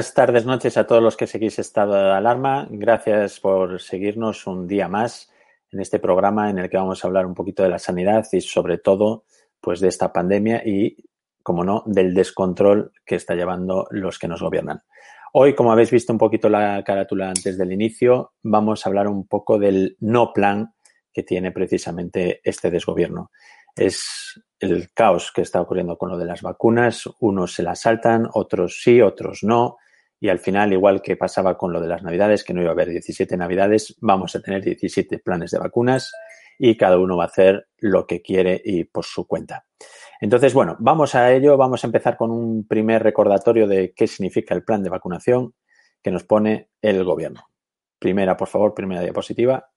Buenas tardes, noches a todos los que seguís estado de alarma. Gracias por seguirnos un día más en este programa en el que vamos a hablar un poquito de la sanidad y sobre todo pues de esta pandemia y, como no, del descontrol que está llevando los que nos gobiernan. Hoy, como habéis visto un poquito la carátula antes del inicio, vamos a hablar un poco del no plan que tiene precisamente este desgobierno es el caos que está ocurriendo con lo de las vacunas. Unos se las saltan, otros sí, otros no. Y al final, igual que pasaba con lo de las navidades, que no iba a haber 17 navidades, vamos a tener 17 planes de vacunas y cada uno va a hacer lo que quiere y por su cuenta. Entonces, bueno, vamos a ello. Vamos a empezar con un primer recordatorio de qué significa el plan de vacunación que nos pone el gobierno. Primera, por favor, primera diapositiva.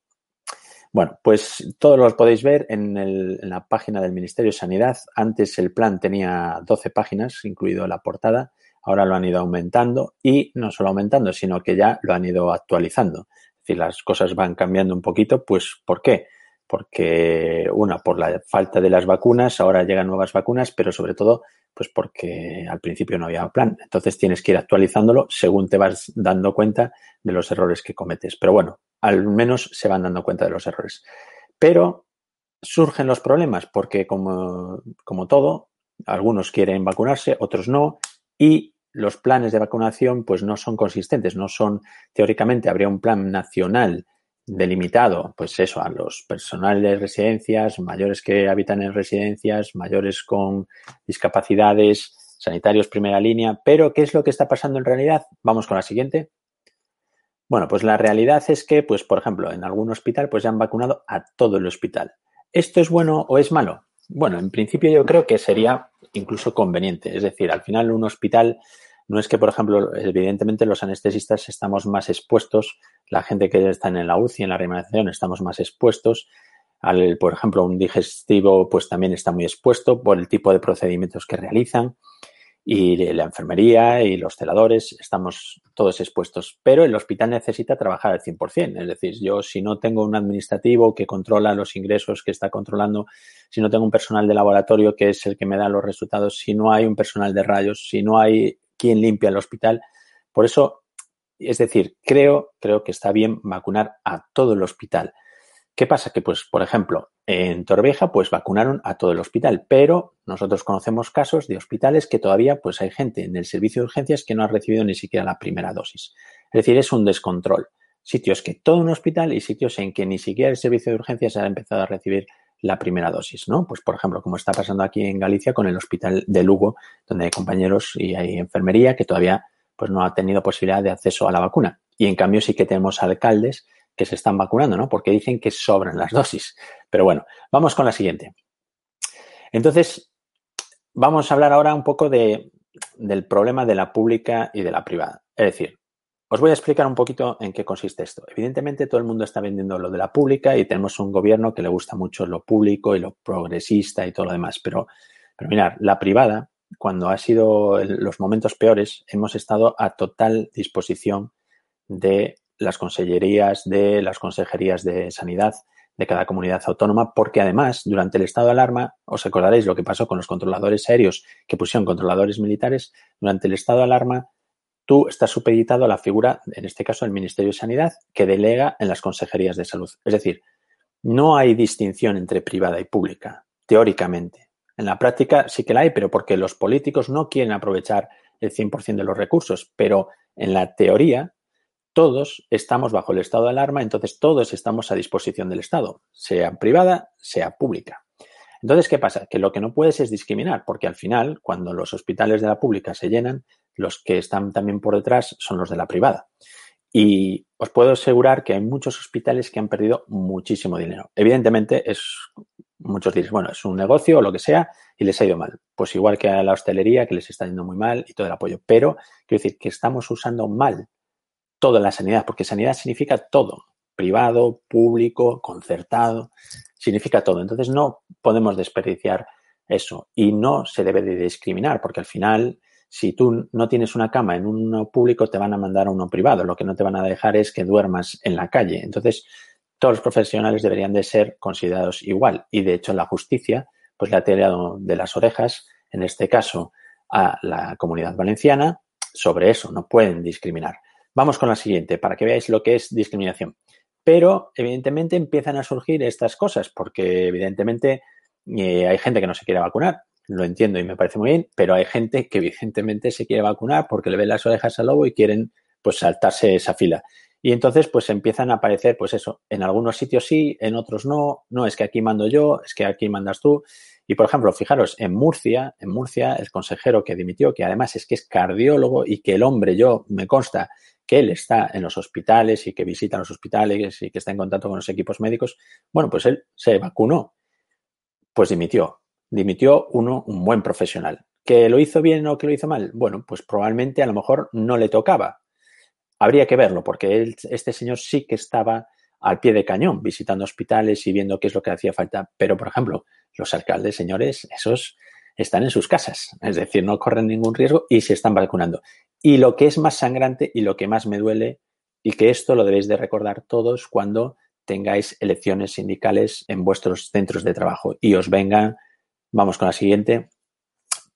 Bueno, pues todos los podéis ver en, la página del Ministerio de Sanidad. Antes el plan tenía 12 páginas, incluido la portada. Ahora lo han ido aumentando y no solo aumentando, sino que ya lo han ido actualizando. Es decir, las cosas van cambiando un poquito. Pues, ¿por qué? Porque, una, por la falta de las vacunas, ahora llegan nuevas vacunas, pero sobre todo, pues porque al principio no había plan. Entonces tienes que ir actualizándolo según te vas dando cuenta de los errores que cometes. Pero bueno, al menos se van dando cuenta de los errores. Pero surgen los problemas porque, como, como todo, algunos quieren vacunarse, otros no, y los planes de vacunación pues no son consistentes, no son, teóricamente habría un plan nacional delimitado, pues eso, a los personales de residencias, mayores que habitan en residencias, mayores con discapacidades, sanitarios primera línea, pero ¿qué es lo que está pasando en realidad? Vamos con la siguiente Bueno, pues la realidad es que, pues, por ejemplo, en algún hospital, pues ya han vacunado a todo el hospital. ¿Esto es bueno o es malo? Bueno, en principio yo creo que sería incluso conveniente. Es decir, al final un hospital no es que, por ejemplo, evidentemente los anestesistas estamos más expuestos, la gente que está en la UCI, en la reanimación, estamos más expuestos. Al, por ejemplo, un digestivo, pues también está muy expuesto por el tipo de procedimientos que realizan y la enfermería y los celadores, estamos todos expuestos. Pero el hospital necesita trabajar al 100%. Es decir, yo si no tengo un administrativo que controla los ingresos, que está controlando, si no tengo un personal de laboratorio que es el que me da los resultados, si no hay un personal de rayos, si no hay quien limpia el hospital. Por eso, es decir, creo, creo que está bien vacunar a todo el hospital. ¿Qué pasa? Que, pues, por ejemplo, en Torreveja, pues vacunaron a todo el hospital, pero nosotros conocemos casos de hospitales que todavía, pues hay gente en el servicio de urgencias que no ha recibido ni siquiera la primera dosis. Es decir, es un descontrol. Sitios que todo un hospital y sitios en que ni siquiera el servicio de urgencias ha empezado a recibir la primera dosis, ¿no? Pues, por ejemplo, como está pasando aquí en Galicia con el hospital de Lugo, donde hay compañeros y hay enfermería que todavía, pues, no ha tenido posibilidad de acceso a la vacuna. Y en cambio sí que tenemos alcaldes que se están vacunando, ¿no? Porque dicen que sobran las dosis. Pero bueno, vamos con la siguiente. Entonces, vamos a hablar ahora un poco de, del problema de la pública y de la privada. Es decir, os voy a explicar un poquito en qué consiste esto. Evidentemente, todo el mundo está vendiendo lo de la pública y tenemos un gobierno que le gusta mucho lo público y lo progresista y todo lo demás. Pero, pero mirar, la privada, cuando ha sido los momentos peores, hemos estado a total disposición de las consellerías de las consejerías de sanidad de cada comunidad autónoma, porque además, durante el estado de alarma, os acordaréis lo que pasó con los controladores aéreos que pusieron controladores militares, durante el estado de alarma, tú estás supeditado a la figura, en este caso, del Ministerio de Sanidad, que delega en las consejerías de salud. Es decir, no hay distinción entre privada y pública, teóricamente. En la práctica sí que la hay, pero porque los políticos no quieren aprovechar el 100% de los recursos, pero en la teoría todos estamos bajo el estado de alarma, entonces todos estamos a disposición del Estado, sea privada, sea pública. Entonces, ¿qué pasa? Que lo que no puedes es discriminar, porque al final, cuando los hospitales de la pública se llenan, los que están también por detrás son los de la privada. Y os puedo asegurar que hay muchos hospitales que han perdido muchísimo dinero. Evidentemente, es, muchos diréis, bueno, es un negocio o lo que sea y les ha ido mal. Pues igual que a la hostelería, que les está yendo muy mal y todo el apoyo. Pero quiero decir que estamos usando mal toda la sanidad, porque sanidad significa todo, privado, público, concertado, significa todo. Entonces no podemos desperdiciar eso y no se debe de discriminar, porque al final, si tú no tienes una cama en uno público, te van a mandar a uno privado. Lo que no te van a dejar es que duermas en la calle. Entonces, todos los profesionales deberían de ser considerados igual. Y de hecho, la justicia, pues le ha tirado de las orejas, en este caso, a la comunidad valenciana sobre eso. No pueden discriminar. Vamos con la siguiente, para que veáis lo que es discriminación. Pero, evidentemente, empiezan a surgir estas cosas, porque, evidentemente, eh, hay gente que no se quiere vacunar. Lo entiendo y me parece muy bien, pero hay gente que, evidentemente, se quiere vacunar porque le ven las orejas al lobo y quieren, pues, saltarse esa fila. Y entonces, pues empiezan a aparecer, pues eso, en algunos sitios sí, en otros no, no, es que aquí mando yo, es que aquí mandas tú. Y, por ejemplo, fijaros, en Murcia, en Murcia, el consejero que dimitió, que además es que es cardiólogo y que el hombre, yo, me consta, que él está en los hospitales y que visita los hospitales y que está en contacto con los equipos médicos, bueno, pues él se vacunó, pues dimitió. Dimitió uno, un buen profesional. ¿Que lo hizo bien o que lo hizo mal? Bueno, pues probablemente a lo mejor no le tocaba. Habría que verlo, porque este señor sí que estaba al pie de cañón, visitando hospitales y viendo qué es lo que hacía falta. Pero, por ejemplo, los alcaldes, señores, esos están en sus casas, es decir, no corren ningún riesgo y se están vacunando. Y lo que es más sangrante y lo que más me duele, y que esto lo debéis de recordar todos cuando tengáis elecciones sindicales en vuestros centros de trabajo y os vengan, vamos con la siguiente,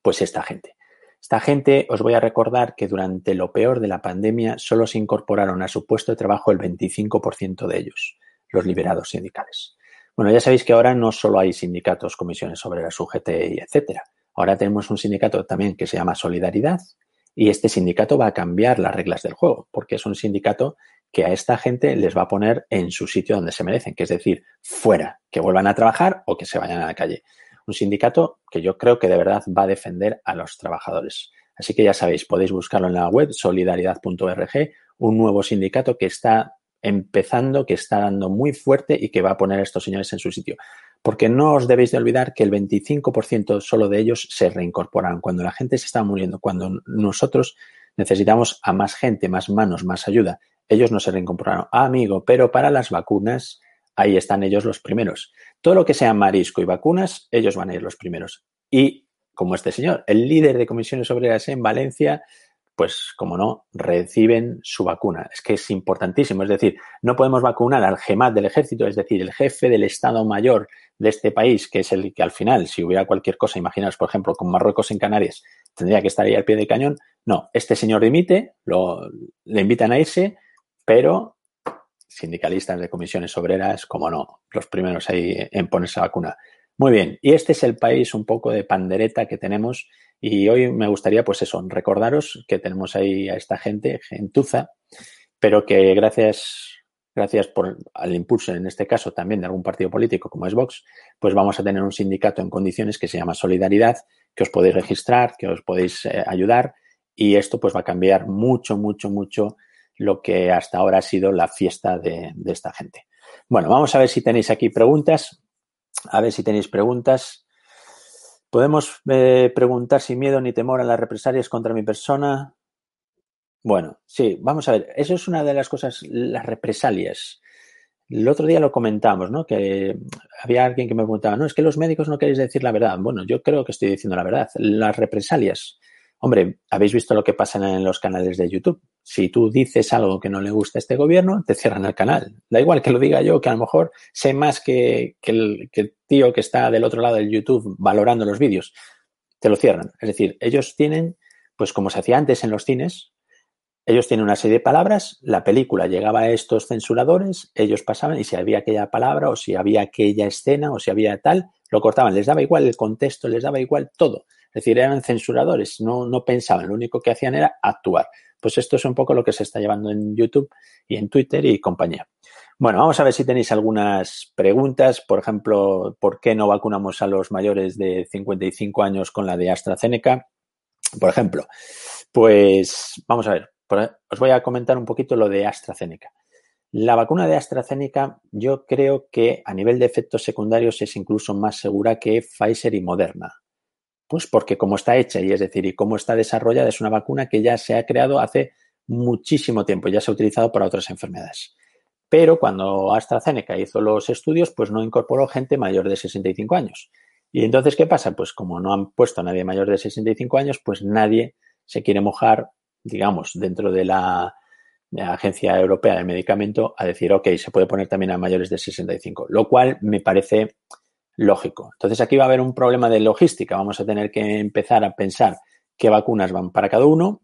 pues esta gente. Esta gente, os voy a recordar que durante lo peor de la pandemia solo se incorporaron a su puesto de trabajo el 25% de ellos, los liberados sindicales. Bueno, ya sabéis que ahora no solo hay sindicatos, comisiones obreras, UGT y etcétera. Ahora tenemos un sindicato también que se llama Solidaridad, y este sindicato va a cambiar las reglas del juego, porque es un sindicato que a esta gente les va a poner en su sitio donde se merecen, que es decir, fuera, que vuelvan a trabajar o que se vayan a la calle. Un sindicato que yo creo que de verdad va a defender a los trabajadores. Así que ya sabéis, podéis buscarlo en la web solidaridad.org un nuevo sindicato que está empezando, que está dando muy fuerte y que va a poner a estos señores en su sitio. Porque no os debéis de olvidar que el 25% solo de ellos se reincorporaron cuando la gente se estaba muriendo, cuando nosotros necesitamos a más gente, más manos, más ayuda. Ellos no se reincorporaron. Ah, amigo, pero para las vacunas, ahí están ellos los primeros. Todo lo que sea marisco y vacunas, ellos van a ir los primeros. Y como este señor, el líder de comisiones obreras en Valencia, pues como no, reciben su vacuna. Es que es importantísimo. Es decir, no podemos vacunar al GEMAT del ejército, es decir, el jefe del Estado Mayor de este país, que es el que al final, si hubiera cualquier cosa, imaginaos, por ejemplo, con Marruecos en Canarias, tendría que estar ahí al pie de cañón. No, este señor dimite, lo, le invitan a irse, pero sindicalistas de comisiones obreras, como no, los primeros ahí en ponerse vacuna. Muy bien, y este es el país un poco de pandereta que tenemos y hoy me gustaría, pues eso, recordaros que tenemos ahí a esta gente, gentuza, pero que gracias, gracias por al impulso, en este caso también de algún partido político como es Vox, pues vamos a tener un sindicato en condiciones que se llama Solidaridad, que os podéis registrar, que os podéis eh, ayudar y esto pues va a cambiar mucho, mucho, mucho lo que hasta ahora ha sido la fiesta de, de esta gente. Bueno, vamos a ver si tenéis aquí preguntas. A ver si tenéis preguntas. Podemos eh, preguntar sin miedo ni temor a las represalias contra mi persona. Bueno, sí, vamos a ver. Eso es una de las cosas, las represalias. El otro día lo comentamos, ¿no? Que había alguien que me preguntaba, no, es que los médicos no queréis decir la verdad. Bueno, yo creo que estoy diciendo la verdad. Las represalias Hombre, habéis visto lo que pasa en los canales de YouTube. Si tú dices algo que no le gusta a este gobierno, te cierran el canal. Da igual que lo diga yo, que a lo mejor sé más que, el, tío que está del otro lado del YouTube valorando los vídeos. Te lo cierran. Es decir, ellos tienen, pues como se hacía antes en los cines, ellos tienen una serie de palabras, la película llegaba a estos censuradores, ellos pasaban y si había aquella palabra o si había aquella escena o si había tal, lo cortaban. Les daba igual el contexto, les daba igual todo. Es decir, eran censuradores, no, no pensaban, lo único que hacían era actuar. Pues esto es un poco lo que se está llevando en YouTube y en Twitter y compañía. Bueno, vamos a ver si tenéis algunas preguntas. Por ejemplo, ¿por qué no vacunamos a los mayores de 55 años con la de AstraZeneca? Por ejemplo, pues vamos a ver, os voy a comentar un poquito lo de AstraZeneca. La vacuna de AstraZeneca yo creo que a nivel de efectos secundarios es incluso más segura que Pfizer y Moderna. Pues porque como está hecha y es decir, y cómo está desarrollada, es una vacuna que ya se ha creado hace muchísimo tiempo, ya se ha utilizado para otras enfermedades. Pero cuando AstraZeneca hizo los estudios, pues no incorporó gente mayor de 65 años. Y entonces, ¿qué pasa? Pues como no han puesto a nadie mayor de 65 años, pues nadie se quiere mojar, digamos, dentro de la, Agencia Europea del Medicamento a decir, ok, se puede poner también a mayores de 65, lo cual me parece lógico. Entonces aquí va a haber un problema de logística. Vamos a tener que empezar a pensar qué vacunas van para cada uno,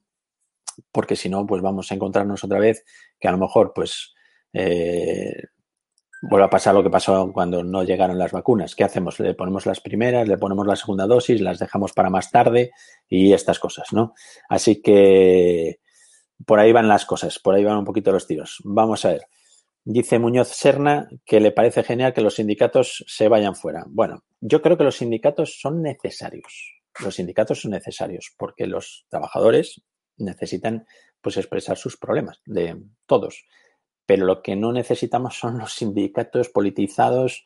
porque si no, pues vamos a encontrarnos otra vez que a lo mejor, pues, eh, vuelve a pasar lo que pasó cuando no llegaron las vacunas. ¿Qué hacemos? Le ponemos las primeras, le ponemos la segunda dosis, las dejamos para más tarde y estas cosas, ¿no? Así que por ahí van las cosas, por ahí van un poquito los tiros. Vamos a ver. Dice Muñoz Serna que le parece genial que los sindicatos se vayan fuera. Bueno, yo creo que los sindicatos son necesarios. Los sindicatos son necesarios porque los trabajadores necesitan pues expresar sus problemas de todos. Pero lo que no necesitamos son los sindicatos politizados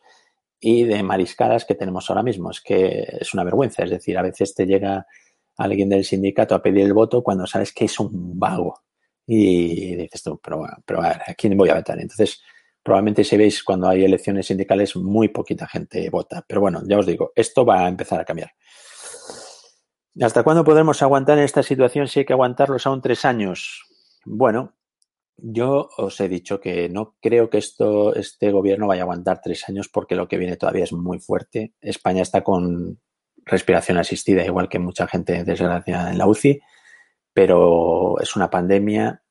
y de mariscadas que tenemos ahora mismo. Es que es una vergüenza. Es decir, a veces te llega alguien del sindicato a pedir el voto cuando sabes que es un vago y dices tú, pero, pero a, ver, ¿a quién voy a votar? Entonces, probablemente si veis cuando hay elecciones sindicales, muy poquita gente vota. Pero bueno, ya os digo, esto va a empezar a cambiar. ¿Hasta cuándo podremos aguantar en esta situación si hay que aguantarlos aún tres años? Bueno, yo os he dicho que no creo que esto, este gobierno vaya a aguantar tres años porque lo que viene todavía es muy fuerte. España está con respiración asistida, igual que mucha gente desgracia en la UCI pero es una pandemia,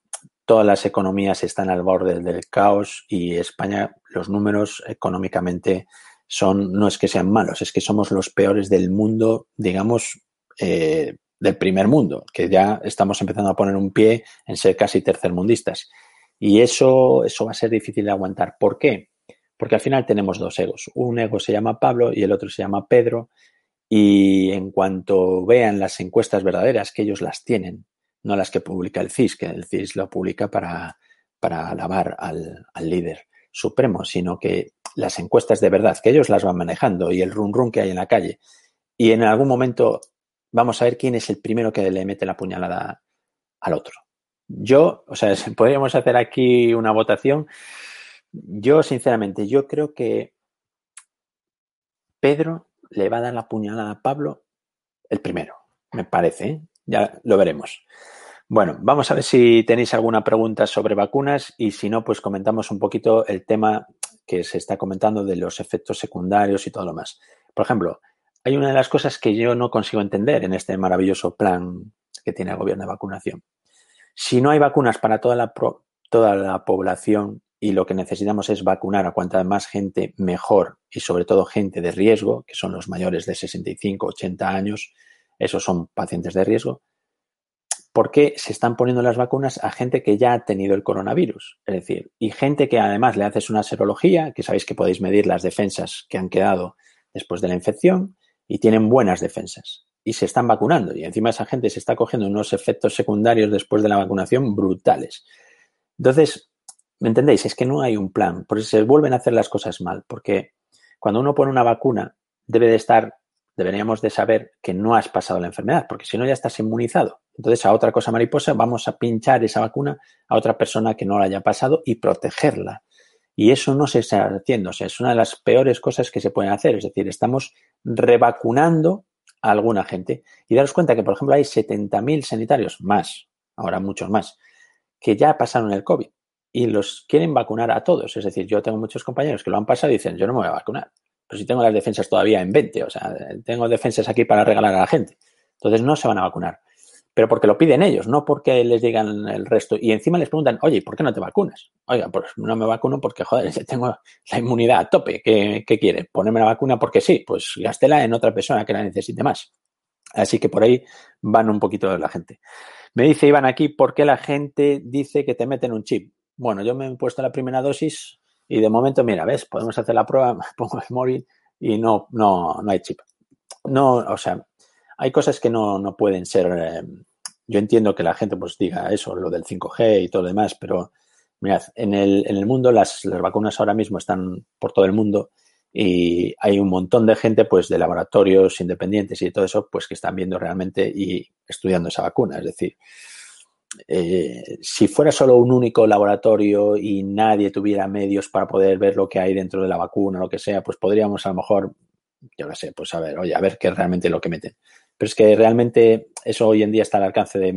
todas las economías están al borde del caos y España, los números económicamente son, no es que sean malos, es que somos los peores del mundo, digamos, eh, del primer mundo, que ya estamos empezando a poner un pie en ser casi tercermundistas. Y eso, eso va a ser difícil de aguantar. ¿Por qué? Porque al final tenemos dos egos. Un ego se llama Pablo y el otro se llama Pedro. Y en cuanto vean las encuestas verdaderas, que ellos las tienen, no las que publica el CIS, que el CIS lo publica para, para alabar al, al líder supremo, sino que las encuestas de verdad, que ellos las van manejando y el run run que hay en la calle. Y en algún momento vamos a ver quién es el primero que le mete la puñalada al otro. Yo, o sea, podríamos hacer aquí una votación. Yo, sinceramente, yo creo que Pedro le va a dar la puñalada a Pablo el primero, me parece. ¿eh? Ya lo veremos. Bueno, vamos a ver si tenéis alguna pregunta sobre vacunas y si no, pues comentamos un poquito el tema que se está comentando de los efectos secundarios y todo lo más. Por ejemplo, hay una de las cosas que yo no consigo entender en este maravilloso plan que tiene el gobierno de vacunación. Si no hay vacunas para toda la, toda la población y lo que necesitamos es vacunar a cuanta más gente mejor y sobre todo gente de riesgo, que son los mayores de 65, 80 años, esos son pacientes de riesgo, ¿por qué se están poniendo las vacunas a gente que ya ha tenido el coronavirus? Es decir, y gente que además le haces una serología, que sabéis que podéis medir las defensas que han quedado después de la infección y tienen buenas defensas y se están vacunando y encima esa gente se está cogiendo unos efectos secundarios después de la vacunación brutales. Entonces, ¿me entendéis? Es que no hay un plan, por eso se vuelven a hacer las cosas mal, porque cuando uno pone una vacuna debe de estar deberíamos de saber que no has pasado la enfermedad, porque si no ya estás inmunizado. Entonces, a otra cosa mariposa, vamos a pinchar esa vacuna a otra persona que no la haya pasado y protegerla. Y eso no se está haciendo. O sea, es una de las peores cosas que se pueden hacer. Es decir, estamos revacunando a alguna gente. Y daros cuenta que, por ejemplo, hay 70.000 sanitarios, más, ahora muchos más, que ya pasaron el COVID y los quieren vacunar a todos. Es decir, yo tengo muchos compañeros que lo han pasado y dicen, yo no me voy a vacunar pero si tengo las defensas todavía en 20, o sea, tengo defensas aquí para regalar a la gente. Entonces no se van a vacunar. Pero porque lo piden ellos, no porque les digan el resto. Y encima les preguntan, oye, ¿por qué no te vacunas? Oiga, pues no me vacuno porque, joder, tengo la inmunidad a tope. ¿Qué, qué quiere? ¿Ponerme la vacuna porque sí? Pues gástela en otra persona que la necesite más. Así que por ahí van un poquito la gente. Me dice Iván aquí, ¿por qué la gente dice que te meten un chip? Bueno, yo me he puesto la primera dosis y de momento, mira, ves, podemos hacer la prueba, pongo el móvil y no, no, no hay chip. No, o sea, hay cosas que no, no pueden ser. Eh, yo entiendo que la gente pues diga eso, lo del 5G y todo lo demás, pero mirad, en el, en el mundo las, las vacunas ahora mismo están por todo el mundo y hay un montón de gente pues de laboratorios independientes y todo eso pues que están viendo realmente y estudiando esa vacuna. Es decir, eh, si fuera solo un único laboratorio y nadie tuviera medios para poder ver lo que hay dentro de la vacuna, lo que sea, pues podríamos a lo mejor, yo no sé, pues a ver, oye, a ver qué es realmente lo que meten. Pero es que realmente eso hoy en día está al alcance de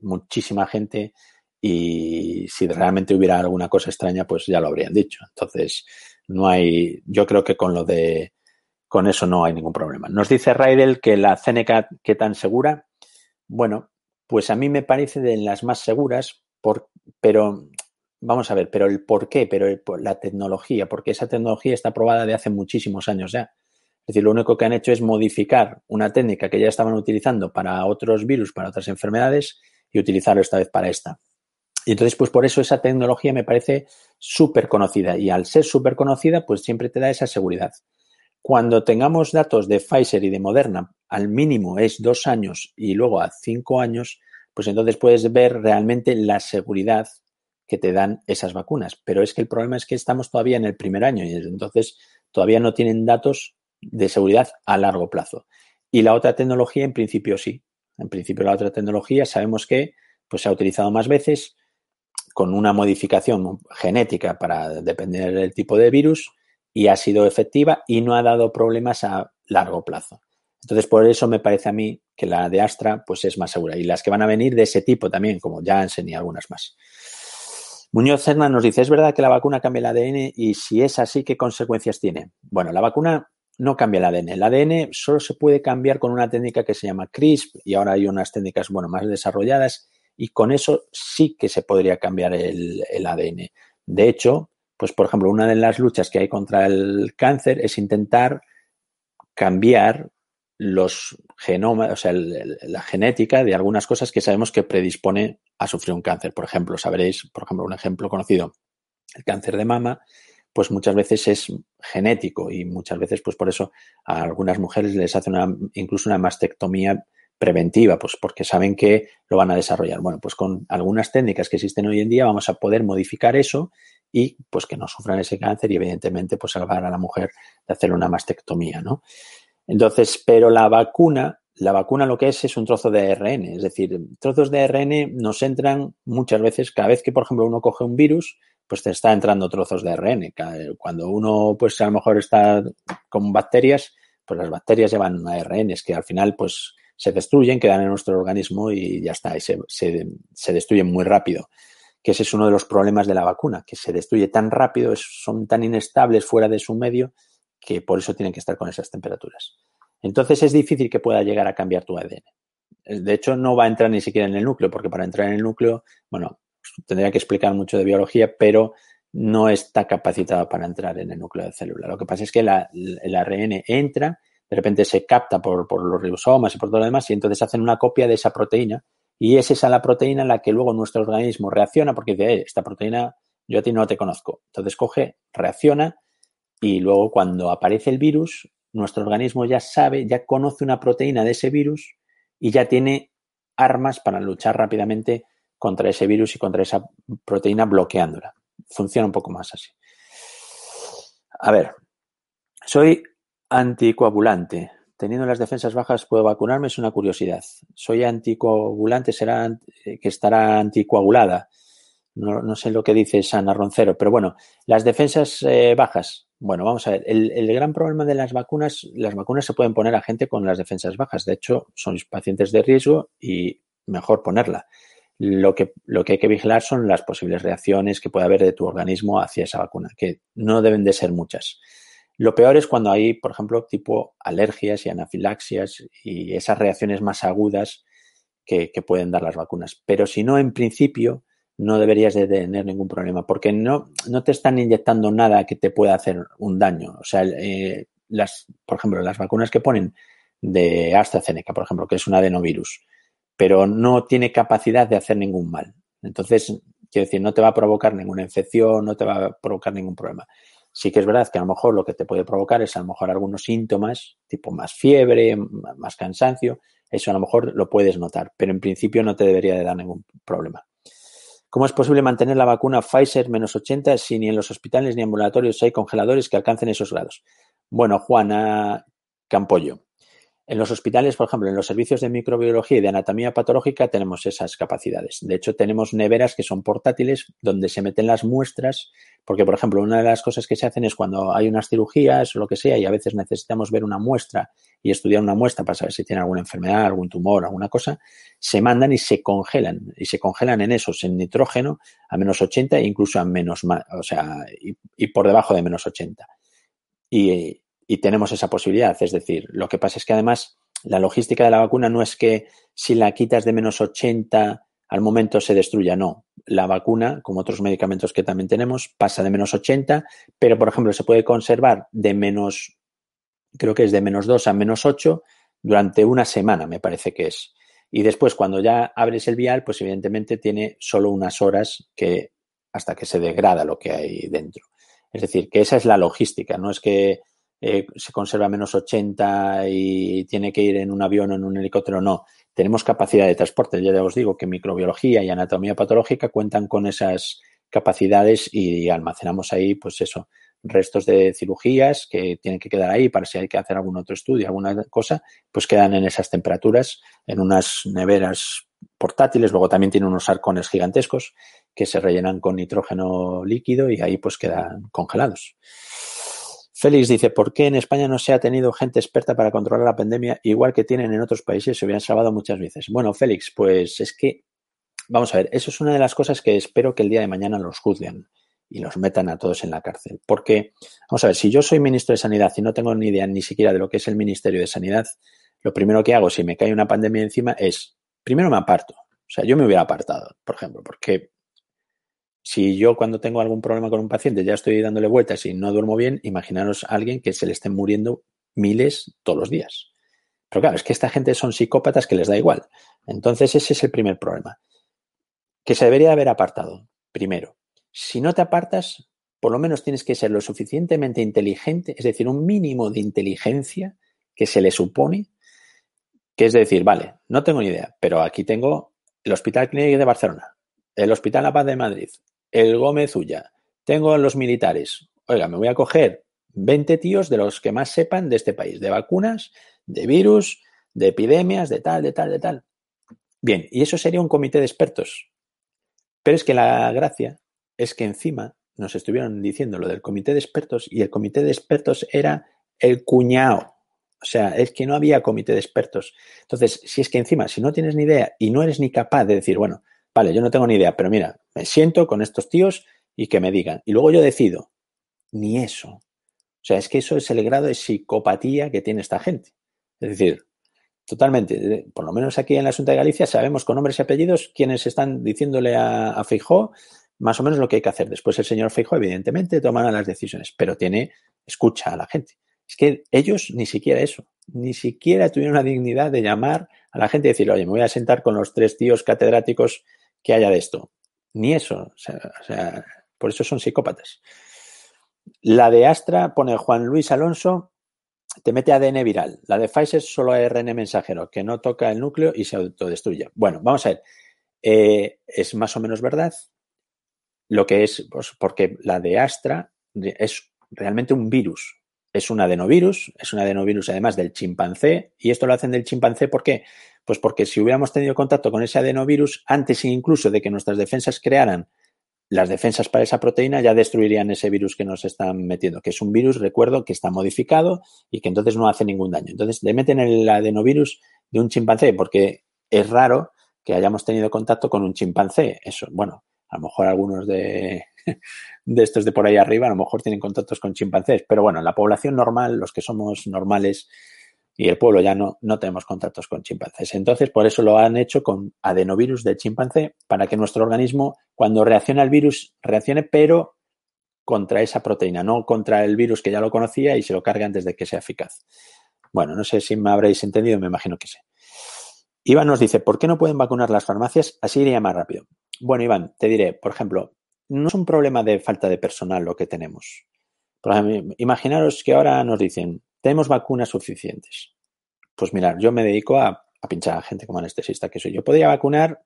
muchísima gente y si realmente hubiera alguna cosa extraña, pues ya lo habrían dicho. Entonces, no hay, yo creo que con lo de, con eso no hay ningún problema. Nos dice Raidel que la CNK, ¿qué tan segura? Bueno, pues a mí me parece de las más seguras, por, pero vamos a ver, pero el por qué, pero la tecnología, porque esa tecnología está probada de hace muchísimos años ya. Es decir, lo único que han hecho es modificar una técnica que ya estaban utilizando para otros virus, para otras enfermedades, y utilizarlo esta vez para esta. Y entonces, pues por eso esa tecnología me parece súper conocida. Y al ser súper conocida, pues siempre te da esa seguridad. Cuando tengamos datos de Pfizer y de Moderna, al mínimo es dos años y luego a cinco años, pues entonces puedes ver realmente la seguridad que te dan esas vacunas. Pero es que el problema es que estamos todavía en el primer año y entonces todavía no tienen datos de seguridad a largo plazo. Y la otra tecnología, en principio, sí. En principio, la otra tecnología sabemos que pues, se ha utilizado más veces con una modificación genética para depender del tipo de virus y ha sido efectiva y no ha dado problemas a largo plazo. Entonces, por eso me parece a mí que la de Astra pues es más segura. Y las que van a venir de ese tipo también, como Janssen y algunas más. Muñoz Cerna nos dice, ¿es verdad que la vacuna cambia el ADN? Y si es así, ¿qué consecuencias tiene? Bueno, la vacuna no cambia el ADN. El ADN solo se puede cambiar con una técnica que se llama CRISP y ahora hay unas técnicas, bueno, más desarrolladas y con eso sí que se podría cambiar el, ADN. De hecho, pues por ejemplo, una de las luchas que hay contra el cáncer es intentar cambiar los genomas, o sea, la genética de algunas cosas que sabemos que predispone a sufrir un cáncer. Por ejemplo, sabréis, por ejemplo, un ejemplo conocido, el cáncer de mama, pues muchas veces es genético y muchas veces, pues por eso a algunas mujeres les hacen una, incluso una mastectomía preventiva, pues porque saben que lo van a desarrollar. Bueno, pues con algunas técnicas que existen hoy en día vamos a poder modificar eso y pues que no sufran ese cáncer y evidentemente pues salvar a la mujer de hacer una mastectomía, ¿no? Entonces, pero la vacuna, la vacuna lo que es es un trozo de ARN, es decir, trozos de ARN nos entran muchas veces, cada vez que por ejemplo uno coge un virus, pues te está entrando trozos de ARN. Cuando uno pues a lo mejor está con bacterias, pues las bacterias llevan ARN, que al final pues se destruyen, quedan en nuestro organismo y ya está, y se, se, destruyen muy rápido. Que ese es uno de los problemas de la vacuna, que se destruye tan rápido, son tan inestables fuera de su medio, que por eso tienen que estar con esas temperaturas. Entonces es difícil que pueda llegar a cambiar tu ADN. De hecho, no va a entrar ni siquiera en el núcleo, porque para entrar en el núcleo, bueno, tendría que explicar mucho de biología, pero no está capacitado para entrar en el núcleo de célula. Lo que pasa es que el ARN entra de repente se capta por, los ribosomas y por todo lo demás y entonces hacen una copia de esa proteína y es esa la proteína la que luego nuestro organismo reacciona porque dice, eh, esta proteína yo a ti no te conozco. Entonces coge, reacciona y luego cuando aparece el virus, nuestro organismo ya sabe, ya conoce una proteína de ese virus y ya tiene armas para luchar rápidamente contra ese virus y contra esa proteína bloqueándola. Funciona un poco más así. A ver, soy Anticoagulante. Teniendo las defensas bajas, ¿puedo vacunarme? Es una curiosidad. Soy anticoagulante, será que estará anticoagulada. No, sé lo que dice Sana Roncero, pero bueno, las defensas eh, bajas. Bueno, vamos a ver. El, gran problema de las vacunas, las vacunas se pueden poner a gente con las defensas bajas. De hecho, son pacientes de riesgo y mejor ponerla. Lo que, lo que hay que vigilar son las posibles reacciones que puede haber de tu organismo hacia esa vacuna, que no deben de ser muchas. Lo peor es cuando hay, por ejemplo, tipo alergias y anafilaxias y esas reacciones más agudas que, pueden dar las vacunas. Pero si no, en principio, no deberías de tener ningún problema porque no, no te están inyectando nada que te pueda hacer un daño. O sea, eh, las, por ejemplo, las vacunas que ponen de AstraZeneca, por ejemplo, que es un adenovirus, pero no tiene capacidad de hacer ningún mal. Entonces, quiero decir, no te va a provocar ninguna infección, no te va a provocar ningún problema. Sí que es verdad que a lo mejor lo que te puede provocar es a lo mejor algunos síntomas, tipo más fiebre, más cansancio, eso a lo mejor lo puedes notar, pero en principio no te debería de dar ningún problema. ¿Cómo es posible mantener la vacuna Pfizer menos 80 si ni en los hospitales ni ambulatorios hay congeladores que alcancen esos grados? Bueno, Juana Campollo, en los hospitales, por ejemplo, en los servicios de microbiología y de anatomía patológica tenemos esas capacidades. De hecho, tenemos neveras que son portátiles donde se meten las muestras, porque, por ejemplo, una de las cosas que se hacen es cuando hay unas cirugías o lo que sea y a veces necesitamos ver una muestra y estudiar una muestra para saber si tiene alguna enfermedad, algún tumor, alguna cosa, se mandan y se congelan. Y se congelan en esos, en nitrógeno, a menos 80 e incluso a menos, o sea, y, y por debajo de menos 80. Y, y tenemos esa posibilidad. Es decir, lo que pasa es que además la logística de la vacuna no es que si la quitas de menos 80 al momento se destruya, no. La vacuna, como otros medicamentos que también tenemos, pasa de menos 80, pero por ejemplo se puede conservar de menos, creo que es de menos 2 a menos 8 durante una semana, me parece que es. Y después, cuando ya abres el vial, pues evidentemente tiene solo unas horas que hasta que se degrada lo que hay dentro. Es decir, que esa es la logística, no es que eh, se conserva a menos 80 y tiene que ir en un avión o en un helicóptero, no. Tenemos capacidad de transporte. Ya os digo que microbiología y anatomía patológica cuentan con esas capacidades y almacenamos ahí, pues eso, restos de cirugías que tienen que quedar ahí para si hay que hacer algún otro estudio, alguna cosa, pues quedan en esas temperaturas, en unas neveras portátiles. Luego también tiene unos arcones gigantescos que se rellenan con nitrógeno líquido y ahí pues quedan congelados. Félix dice, ¿por qué en España no se ha tenido gente experta para controlar la pandemia igual que tienen en otros países? Se hubieran salvado muchas veces. Bueno, Félix, pues es que, vamos a ver, eso es una de las cosas que espero que el día de mañana los juzguen y los metan a todos en la cárcel. Porque, vamos a ver, si yo soy ministro de Sanidad y no tengo ni idea ni siquiera de lo que es el Ministerio de Sanidad, lo primero que hago si me cae una pandemia encima es, primero me aparto. O sea, yo me hubiera apartado, por ejemplo, porque si yo cuando tengo algún problema con un paciente ya estoy dándole vueltas y no duermo bien, imaginaros a alguien que se le estén muriendo miles todos los días. Pero claro, es que esta gente son psicópatas que les da igual. Entonces ese es el primer problema. Que se debería haber apartado. Primero, si no te apartas, por lo menos tienes que ser lo suficientemente inteligente, es decir, un mínimo de inteligencia que se le supone Que es decir, vale, no tengo ni idea, pero aquí tengo el Hospital Clínico de Barcelona, el Hospital La Paz de Madrid, el Gómez Ulla, tengo los militares. Oiga, me voy a coger 20 tíos de los que más sepan de este país, de vacunas, de virus, de epidemias, de tal, de tal, de tal. Bien, y eso sería un comité de expertos. Pero es que la gracia es que encima nos estuvieron diciendo lo del comité de expertos y el comité de expertos era el cuñado. O sea, es que no había comité de expertos. Entonces, si es que encima, si no tienes ni idea y no eres ni capaz de decir, bueno, vale, yo no tengo ni idea, pero mira, me siento con estos tíos y que me digan. Y luego yo decido, ni eso. O sea, es que eso es el grado de psicopatía que tiene esta gente. Es decir, totalmente, por lo menos aquí en la Asunta de Galicia sabemos con nombres y apellidos quienes están diciéndole a, a Feijó más o menos lo que hay que hacer. Después el señor Feijó, evidentemente, tomará las decisiones, pero tiene, escucha a la gente. Es que ellos ni siquiera eso, ni siquiera tuvieron la dignidad de llamar a la gente y decir, oye, me voy a sentar con los tres tíos catedráticos que haya de esto. Ni eso. O sea, por eso son psicópatas. La de Astra pone Juan Luis Alonso, te mete ADN viral. La de Pfizer solo ARN mensajero, que no toca el núcleo y se autodestruye. Bueno, vamos a ver. Eh, es más o menos verdad lo que es, pues, porque la de Astra es realmente un virus. Es un adenovirus, es un adenovirus además del chimpancé, y esto lo hacen del chimpancé, ¿por qué? Pues porque si hubiéramos tenido contacto con ese adenovirus, antes incluso de que nuestras defensas crearan las defensas para esa proteína ya destruirían ese virus que nos están metiendo, que es un virus, recuerdo, que está modificado y que entonces no hace ningún daño. Entonces le meten el adenovirus de un chimpancé, porque es raro que hayamos tenido contacto con un chimpancé. Eso, bueno, a lo mejor algunos de, de estos de por ahí arriba, a lo mejor tienen contactos con chimpancés, pero bueno, la población normal, los que somos normales, y el pueblo ya no, no tenemos contactos con chimpancés. Entonces, por eso lo han hecho con adenovirus de chimpancé, para que nuestro organismo, cuando reacciona al virus, reaccione, pero contra esa proteína, no contra el virus que ya lo conocía y se lo cargue antes de que sea eficaz. Bueno, no sé si me habréis entendido, me imagino que sí. Iván nos dice, ¿por qué no pueden vacunar las farmacias? Así iría más rápido. Bueno, Iván, te diré, por ejemplo, no es un problema de falta de personal lo que tenemos. Imaginaros que ahora nos dicen, tenemos vacunas suficientes. Pues mirar, yo me dedico a, pinchar a gente como anestesista que soy. Yo podría vacunar,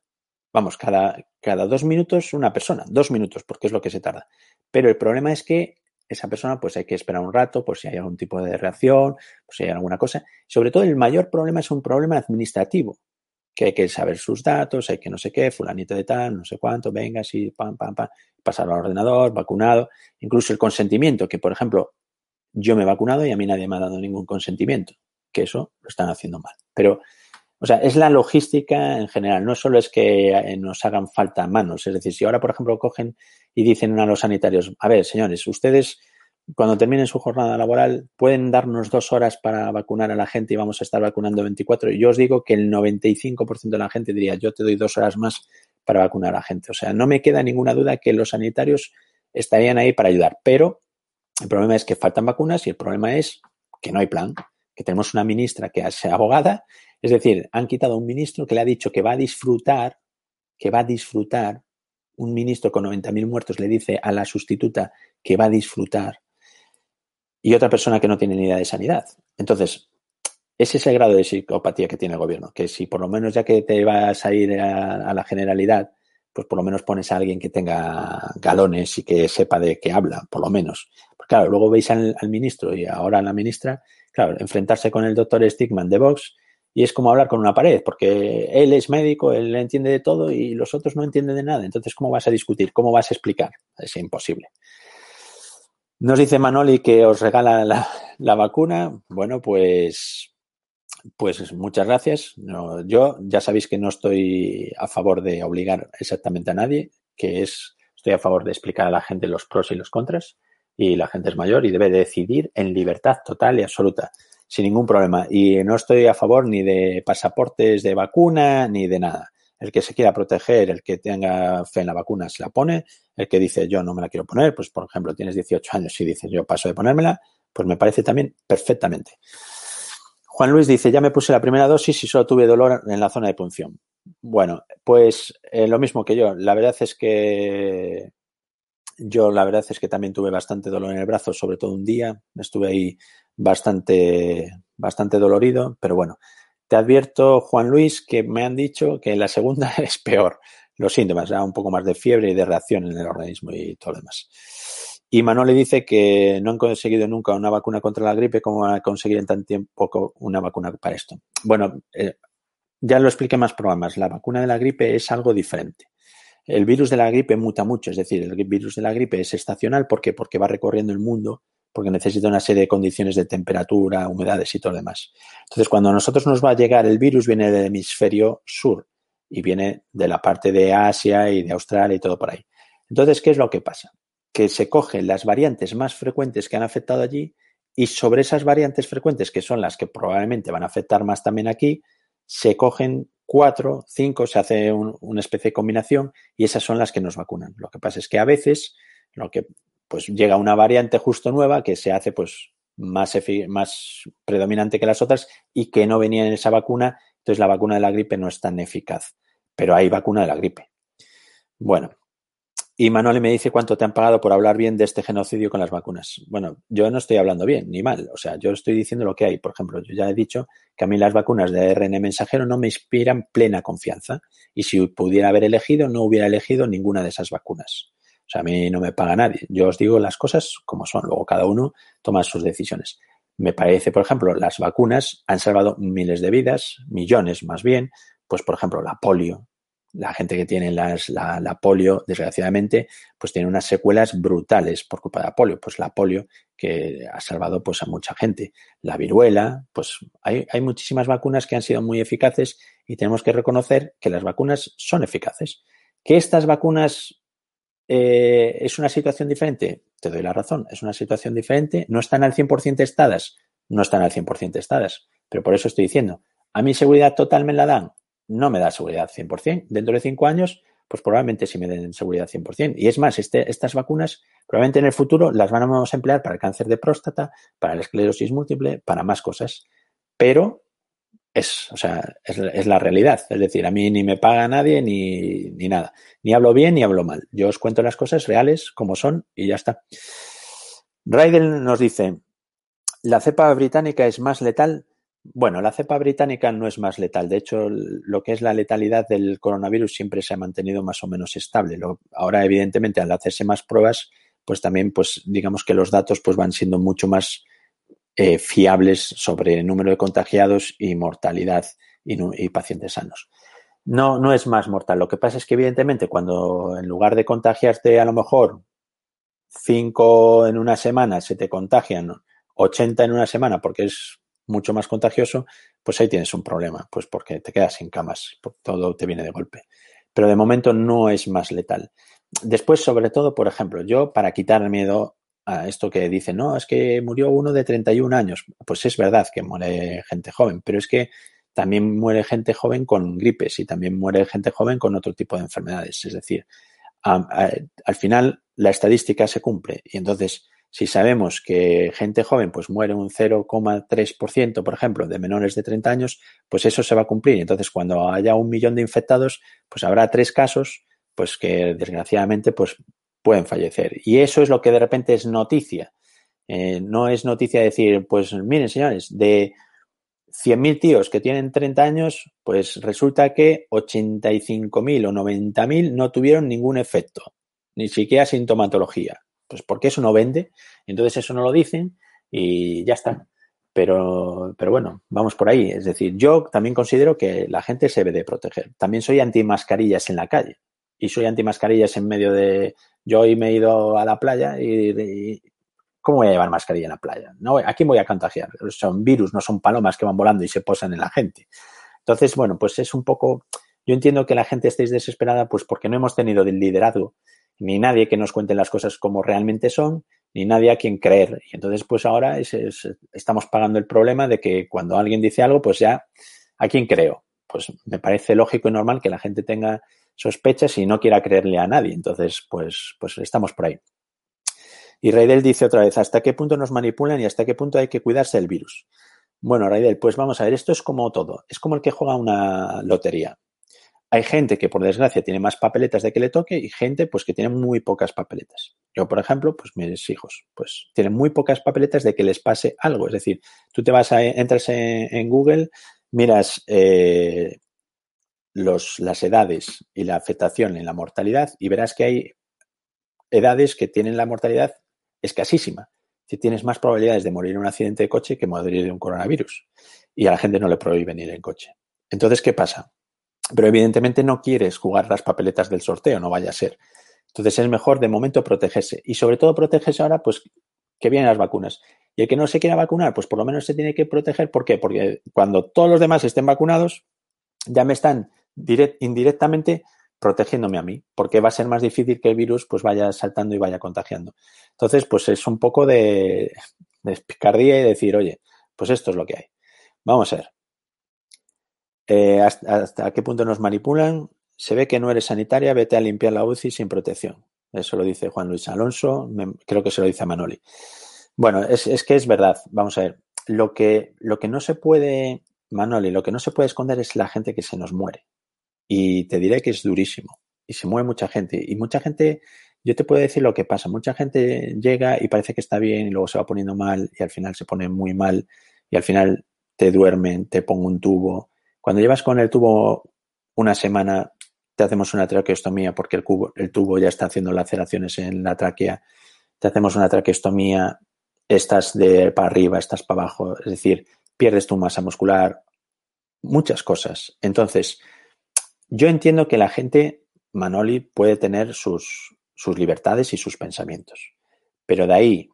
vamos, cada, cada dos minutos una persona, dos minutos, porque es lo que se tarda. Pero el problema es que esa persona pues hay que esperar un rato por si hay algún tipo de reacción, por si hay alguna cosa. Sobre todo el mayor problema es un problema administrativo, que hay que saber sus datos, hay que no sé qué, fulanito de tal, no sé cuánto, venga, sí, pam, pam, pam, pasar al ordenador, vacunado, incluso el consentimiento, que por ejemplo yo me he vacunado y a mí nadie me ha dado ningún consentimiento, que eso lo están haciendo mal. Pero, o sea, es la logística en general, no solo es que eh, nos hagan falta manos, es decir, si ahora, por ejemplo, cogen y dicen a los sanitarios, a ver, señores, ustedes cuando terminen su jornada laboral pueden darnos dos horas para vacunar a la gente y vamos a estar vacunando 24. Y yo os digo que el 95% de la gente diría, yo te doy dos horas más para vacunar a la gente. O sea, no me queda ninguna duda que los sanitarios estarían ahí para ayudar, pero el problema es que faltan vacunas y el problema es que no hay plan, que tenemos una ministra que es abogada, es decir, han quitado a un ministro que le ha dicho que va a disfrutar, que va a disfrutar, un ministro con 90.000 muertos le dice a la sustituta que va a disfrutar y otra persona que no tiene ni idea de sanidad. Entonces, ese es el grado de psicopatía que tiene el gobierno, que si por lo menos ya que te vas a ir a, a la generalidad, pues por lo menos pones a alguien que tenga galones y que sepa de qué habla, por lo menos. Porque claro, luego veis al, ministro y ahora a la ministra, claro, enfrentarse con el doctor Stigman de Vox y es como hablar con una pared, porque él es médico, él entiende de todo y los otros no entienden de nada. Entonces, ¿cómo vas a discutir? ¿Cómo vas a explicar? Es imposible. Nos dice Manoli que os regala la, la vacuna. Bueno, pues pues muchas gracias. yo ya sabéis que no estoy a favor de obligar exactamente a nadie, que es, estoy a favor de explicar a la gente los pros y los contras, y la gente es mayor y debe decidir en libertad total y absoluta, sin ningún problema. Y no estoy a favor ni de pasaportes de vacuna ni de nada. El que se quiera proteger, el que tenga fe en la vacuna, se la pone. El que dice yo no me la quiero poner, pues por ejemplo tienes 18 años y dices yo paso de ponérmela, pues me parece también perfectamente. Juan Luis dice, ya me puse la primera dosis y solo tuve dolor en la zona de punción. Bueno, pues eh, lo mismo que yo. La verdad es que yo la verdad es que también tuve bastante dolor en el brazo, sobre todo un día. Estuve ahí bastante, bastante dolorido, pero bueno, te advierto, Juan Luis, que me han dicho que la segunda es peor. Los síntomas, da un poco más de fiebre y de reacción en el organismo y todo lo demás. Y Manuel le dice que no han conseguido nunca una vacuna contra la gripe, como van a conseguir en tan tiempo una vacuna para esto? Bueno, eh, ya lo expliqué más programas. La vacuna de la gripe es algo diferente. El virus de la gripe muta mucho, es decir, el virus de la gripe es estacional. ¿Por qué? Porque va recorriendo el mundo, porque necesita una serie de condiciones de temperatura, humedades y todo lo demás. Entonces, cuando a nosotros nos va a llegar el virus, viene del hemisferio sur y viene de la parte de Asia y de Australia y todo por ahí. Entonces, ¿qué es lo que pasa? Que se cogen las variantes más frecuentes que han afectado allí y sobre esas variantes frecuentes, que son las que probablemente van a afectar más también aquí, se cogen cuatro, cinco, se hace una especie de combinación y esas son las que nos vacunan. Lo que pasa es que a veces lo que pues llega una variante justo nueva que se hace pues más, más predominante que las otras y que no venía en esa vacuna, entonces la vacuna de la gripe no es tan eficaz, pero hay vacuna de la gripe. Bueno, y Manuel me dice cuánto te han pagado por hablar bien de este genocidio con las vacunas. Bueno, yo no estoy hablando bien ni mal. O sea, yo estoy diciendo lo que hay. Por ejemplo, yo ya he dicho que a mí las vacunas de ARN mensajero no me inspiran plena confianza. Y si pudiera haber elegido, no hubiera elegido ninguna de esas vacunas. O sea, a mí no me paga nadie. Yo os digo las cosas como son. Luego cada uno toma sus decisiones. Me parece, por ejemplo, las vacunas han salvado miles de vidas, millones más bien. Pues, por ejemplo, la polio, la gente que tiene las, la, polio, desgraciadamente, pues tiene unas secuelas brutales por culpa de la polio. Pues la polio que ha salvado pues a mucha gente. La viruela, pues hay, hay muchísimas vacunas que han sido muy eficaces y tenemos que reconocer que las vacunas son eficaces. Que estas vacunas eh, es una situación diferente, te doy la razón, es una situación diferente, no están al 100% testadas, no están al 100% testadas, pero por eso estoy diciendo, ¿a mi seguridad total me la dan? No me da seguridad 100%. Dentro de cinco años, pues probablemente sí me den seguridad 100%. Y es más, este, estas vacunas probablemente en el futuro las vamos a emplear para el cáncer de próstata, para la esclerosis múltiple, para más cosas. Pero es, o sea, es, la realidad. Es decir, a mí ni me paga nadie ni, ni nada. Ni hablo bien ni hablo mal. Yo os cuento las cosas reales como son y ya está. Raidel nos dice, la cepa británica es más letal bueno, la cepa británica no es más letal. De hecho, lo que es la letalidad del coronavirus siempre se ha mantenido más o menos estable. ahora, evidentemente, al hacerse más pruebas, pues también, pues digamos que los datos pues van siendo mucho más eh, fiables sobre el número de contagiados y mortalidad y, y, pacientes sanos. No, no es más mortal. Lo que pasa es que, evidentemente, cuando en lugar de contagiarte a lo mejor cinco en una semana, se te contagian 80 en una semana porque es mucho más contagioso, pues ahí tienes un problema, pues porque te quedas sin camas, todo te viene de golpe. Pero de momento no es más letal. Después, sobre todo, por ejemplo, yo para quitar miedo a esto que dicen, no, es que murió uno de 31 años. Pues es verdad que muere gente joven, pero es que también muere gente joven con gripes y también muere gente joven con otro tipo de enfermedades. Es decir, al final la estadística se cumple y entonces si sabemos que gente joven pues muere un 0,3%, por ejemplo, de menores de 30 años, pues eso se va a cumplir. Entonces, cuando haya un millón de infectados, pues habrá tres casos, pues que desgraciadamente pues pueden fallecer. Y eso es lo que de repente es noticia. Eh, no es noticia decir, pues miren, señores, de 100.000 tíos que tienen 30 años, pues resulta que 85.000 o 90.000 no tuvieron ningún efecto, ni siquiera sintomatología. Pues porque eso no vende, entonces eso no lo dicen y ya está. Pero, pero bueno, vamos por ahí. Es decir, yo también considero que la gente se debe de proteger. También soy anti mascarillas en la calle y soy anti mascarillas en medio de... Yo hoy me he ido a la playa y, ¿cómo voy a llevar mascarilla en la playa? No, ¿A quién voy a contagiar? Son virus, no son palomas que van volando y se posan en la gente. Entonces, bueno, pues es un poco... Yo entiendo que la gente estéis desesperada pues porque no hemos tenido liderazgo ni nadie que nos cuente las cosas como realmente son, ni nadie a quien creer. Y entonces, pues ahora estamos pagando el problema de que cuando alguien dice algo, pues ya, ¿a quién creo? Pues me parece lógico y normal que la gente tenga sospechas y no quiera creerle a nadie. Entonces, pues, pues estamos por ahí. Y Raidel dice otra vez, ¿hasta qué punto nos manipulan y hasta qué punto hay que cuidarse del virus? Bueno, Raidel, pues vamos a ver, esto es como todo. Es como el que juega una lotería. Hay gente que, por desgracia, tiene más papeletas de que le toque y gente, pues, que tiene muy pocas papeletas. Yo, por ejemplo, pues mis hijos, pues, tienen muy pocas papeletas de que les pase algo. Es decir, tú te vas a, entras en, Google, miras eh, los, las edades y la afectación en la mortalidad y verás que hay edades que tienen la mortalidad escasísima. Si tienes más probabilidades de morir en un accidente de coche que morir de un coronavirus. Y a la gente no le prohíben ir en coche. Entonces, ¿qué pasa? Pero evidentemente no quieres jugar las papeletas del sorteo, no vaya a ser. Entonces es mejor de momento protegerse. Y sobre todo protegerse ahora, pues que vienen las vacunas. Y el que no se quiera vacunar, pues por lo menos se tiene que proteger. ¿Por qué? Porque cuando todos los demás estén vacunados, ya me están indirectamente protegiéndome a mí, porque va a ser más difícil que el virus pues vaya saltando y vaya contagiando. Entonces, pues es un poco de, de picardía y decir, oye, pues esto es lo que hay. Vamos a ver. Eh, hasta, qué punto nos manipulan? Se ve que no eres sanitaria, vete a limpiar la UCI sin protección. Eso lo dice Juan Luis Alonso, creo que se lo dice a Manoli. Bueno, es, es, que es verdad. Vamos a ver. Lo que, lo que no se puede, Manoli, lo que no se puede esconder es la gente que se nos muere. Y te diré que es durísimo. Y se mueve mucha gente. Y mucha gente, yo te puedo decir lo que pasa. Mucha gente llega y parece que está bien y luego se va poniendo mal y al final se pone muy mal y al final te duermen, te pongo un tubo. Cuando llevas con el tubo una semana, te hacemos una traqueostomía porque el, cubo, el tubo ya está haciendo laceraciones en la tráquea. Te hacemos una traqueostomía, estás de para arriba, estás para abajo. Es decir, pierdes tu masa muscular, muchas cosas. Entonces, yo entiendo que la gente, Manoli, puede tener sus, sus libertades y sus pensamientos. Pero de ahí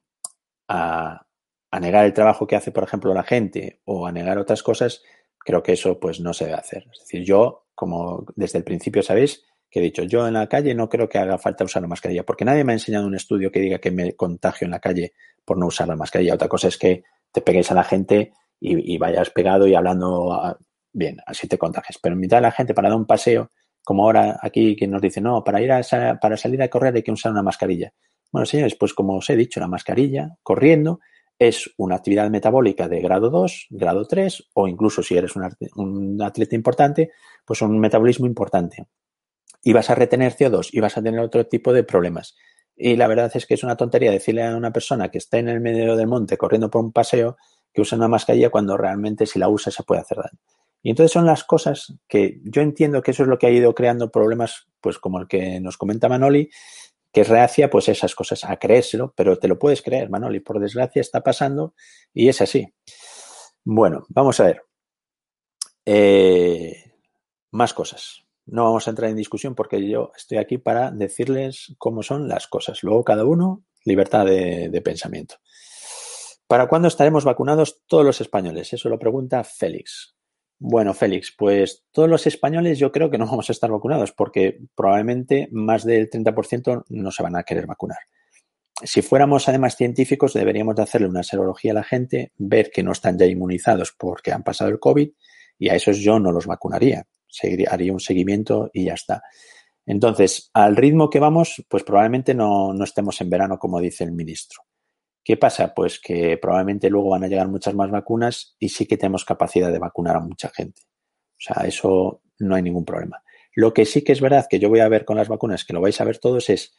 a, a, negar el trabajo que hace, por ejemplo, la gente o a negar otras cosas, creo que eso pues no se debe hacer. Es decir, yo, como desde el principio sabéis, que he dicho, yo en la calle no creo que haga falta usar la mascarilla, porque nadie me ha enseñado un estudio que diga que me contagio en la calle por no usar la mascarilla. Otra cosa es que te pegues a la gente y, vayas pegado y hablando a, bien, así te contagias. Pero en mitad de la gente para dar un paseo, como ahora aquí que nos dice, no, para ir a para salir a correr hay que usar una mascarilla. Bueno, señores, pues como os he dicho, la mascarilla, corriendo, es una actividad metabólica de grado 2, grado 3, o incluso si eres un, atleta importante, pues un metabolismo importante. Y vas a retener CO2 y vas a tener otro tipo de problemas. Y la verdad es que es una tontería decirle a una persona que está en el medio del monte corriendo por un paseo que use una mascarilla cuando realmente si la usa se puede hacer daño. Y entonces son las cosas que yo entiendo que eso es lo que ha ido creando problemas, pues como el que nos comenta Manoli, que es reacia, pues esas cosas, a creérselo, pero te lo puedes creer, Manoli, por desgracia está pasando y es así. Bueno, vamos a ver. Eh, más cosas. No vamos a entrar en discusión porque yo estoy aquí para decirles cómo son las cosas. Luego cada uno, libertad de, de pensamiento. ¿Para cuándo estaremos vacunados todos los españoles? Eso lo pregunta Félix. Bueno, Félix, pues todos los españoles yo creo que no vamos a estar vacunados porque probablemente más del 30% no se van a querer vacunar. Si fuéramos además científicos, deberíamos de hacerle una serología a la gente, ver que no están ya inmunizados porque han pasado el COVID y a esos yo no los vacunaría. Haría un seguimiento y ya está. Entonces, al ritmo que vamos, pues probablemente no estemos en verano, como dice el ministro. ¿Qué pasa? Pues que probablemente luego van a llegar muchas más vacunas y sí que tenemos capacidad de vacunar a mucha gente. O sea, eso no hay ningún problema. Lo que sí que es verdad que yo voy a ver con las vacunas, que lo vais a ver todos, es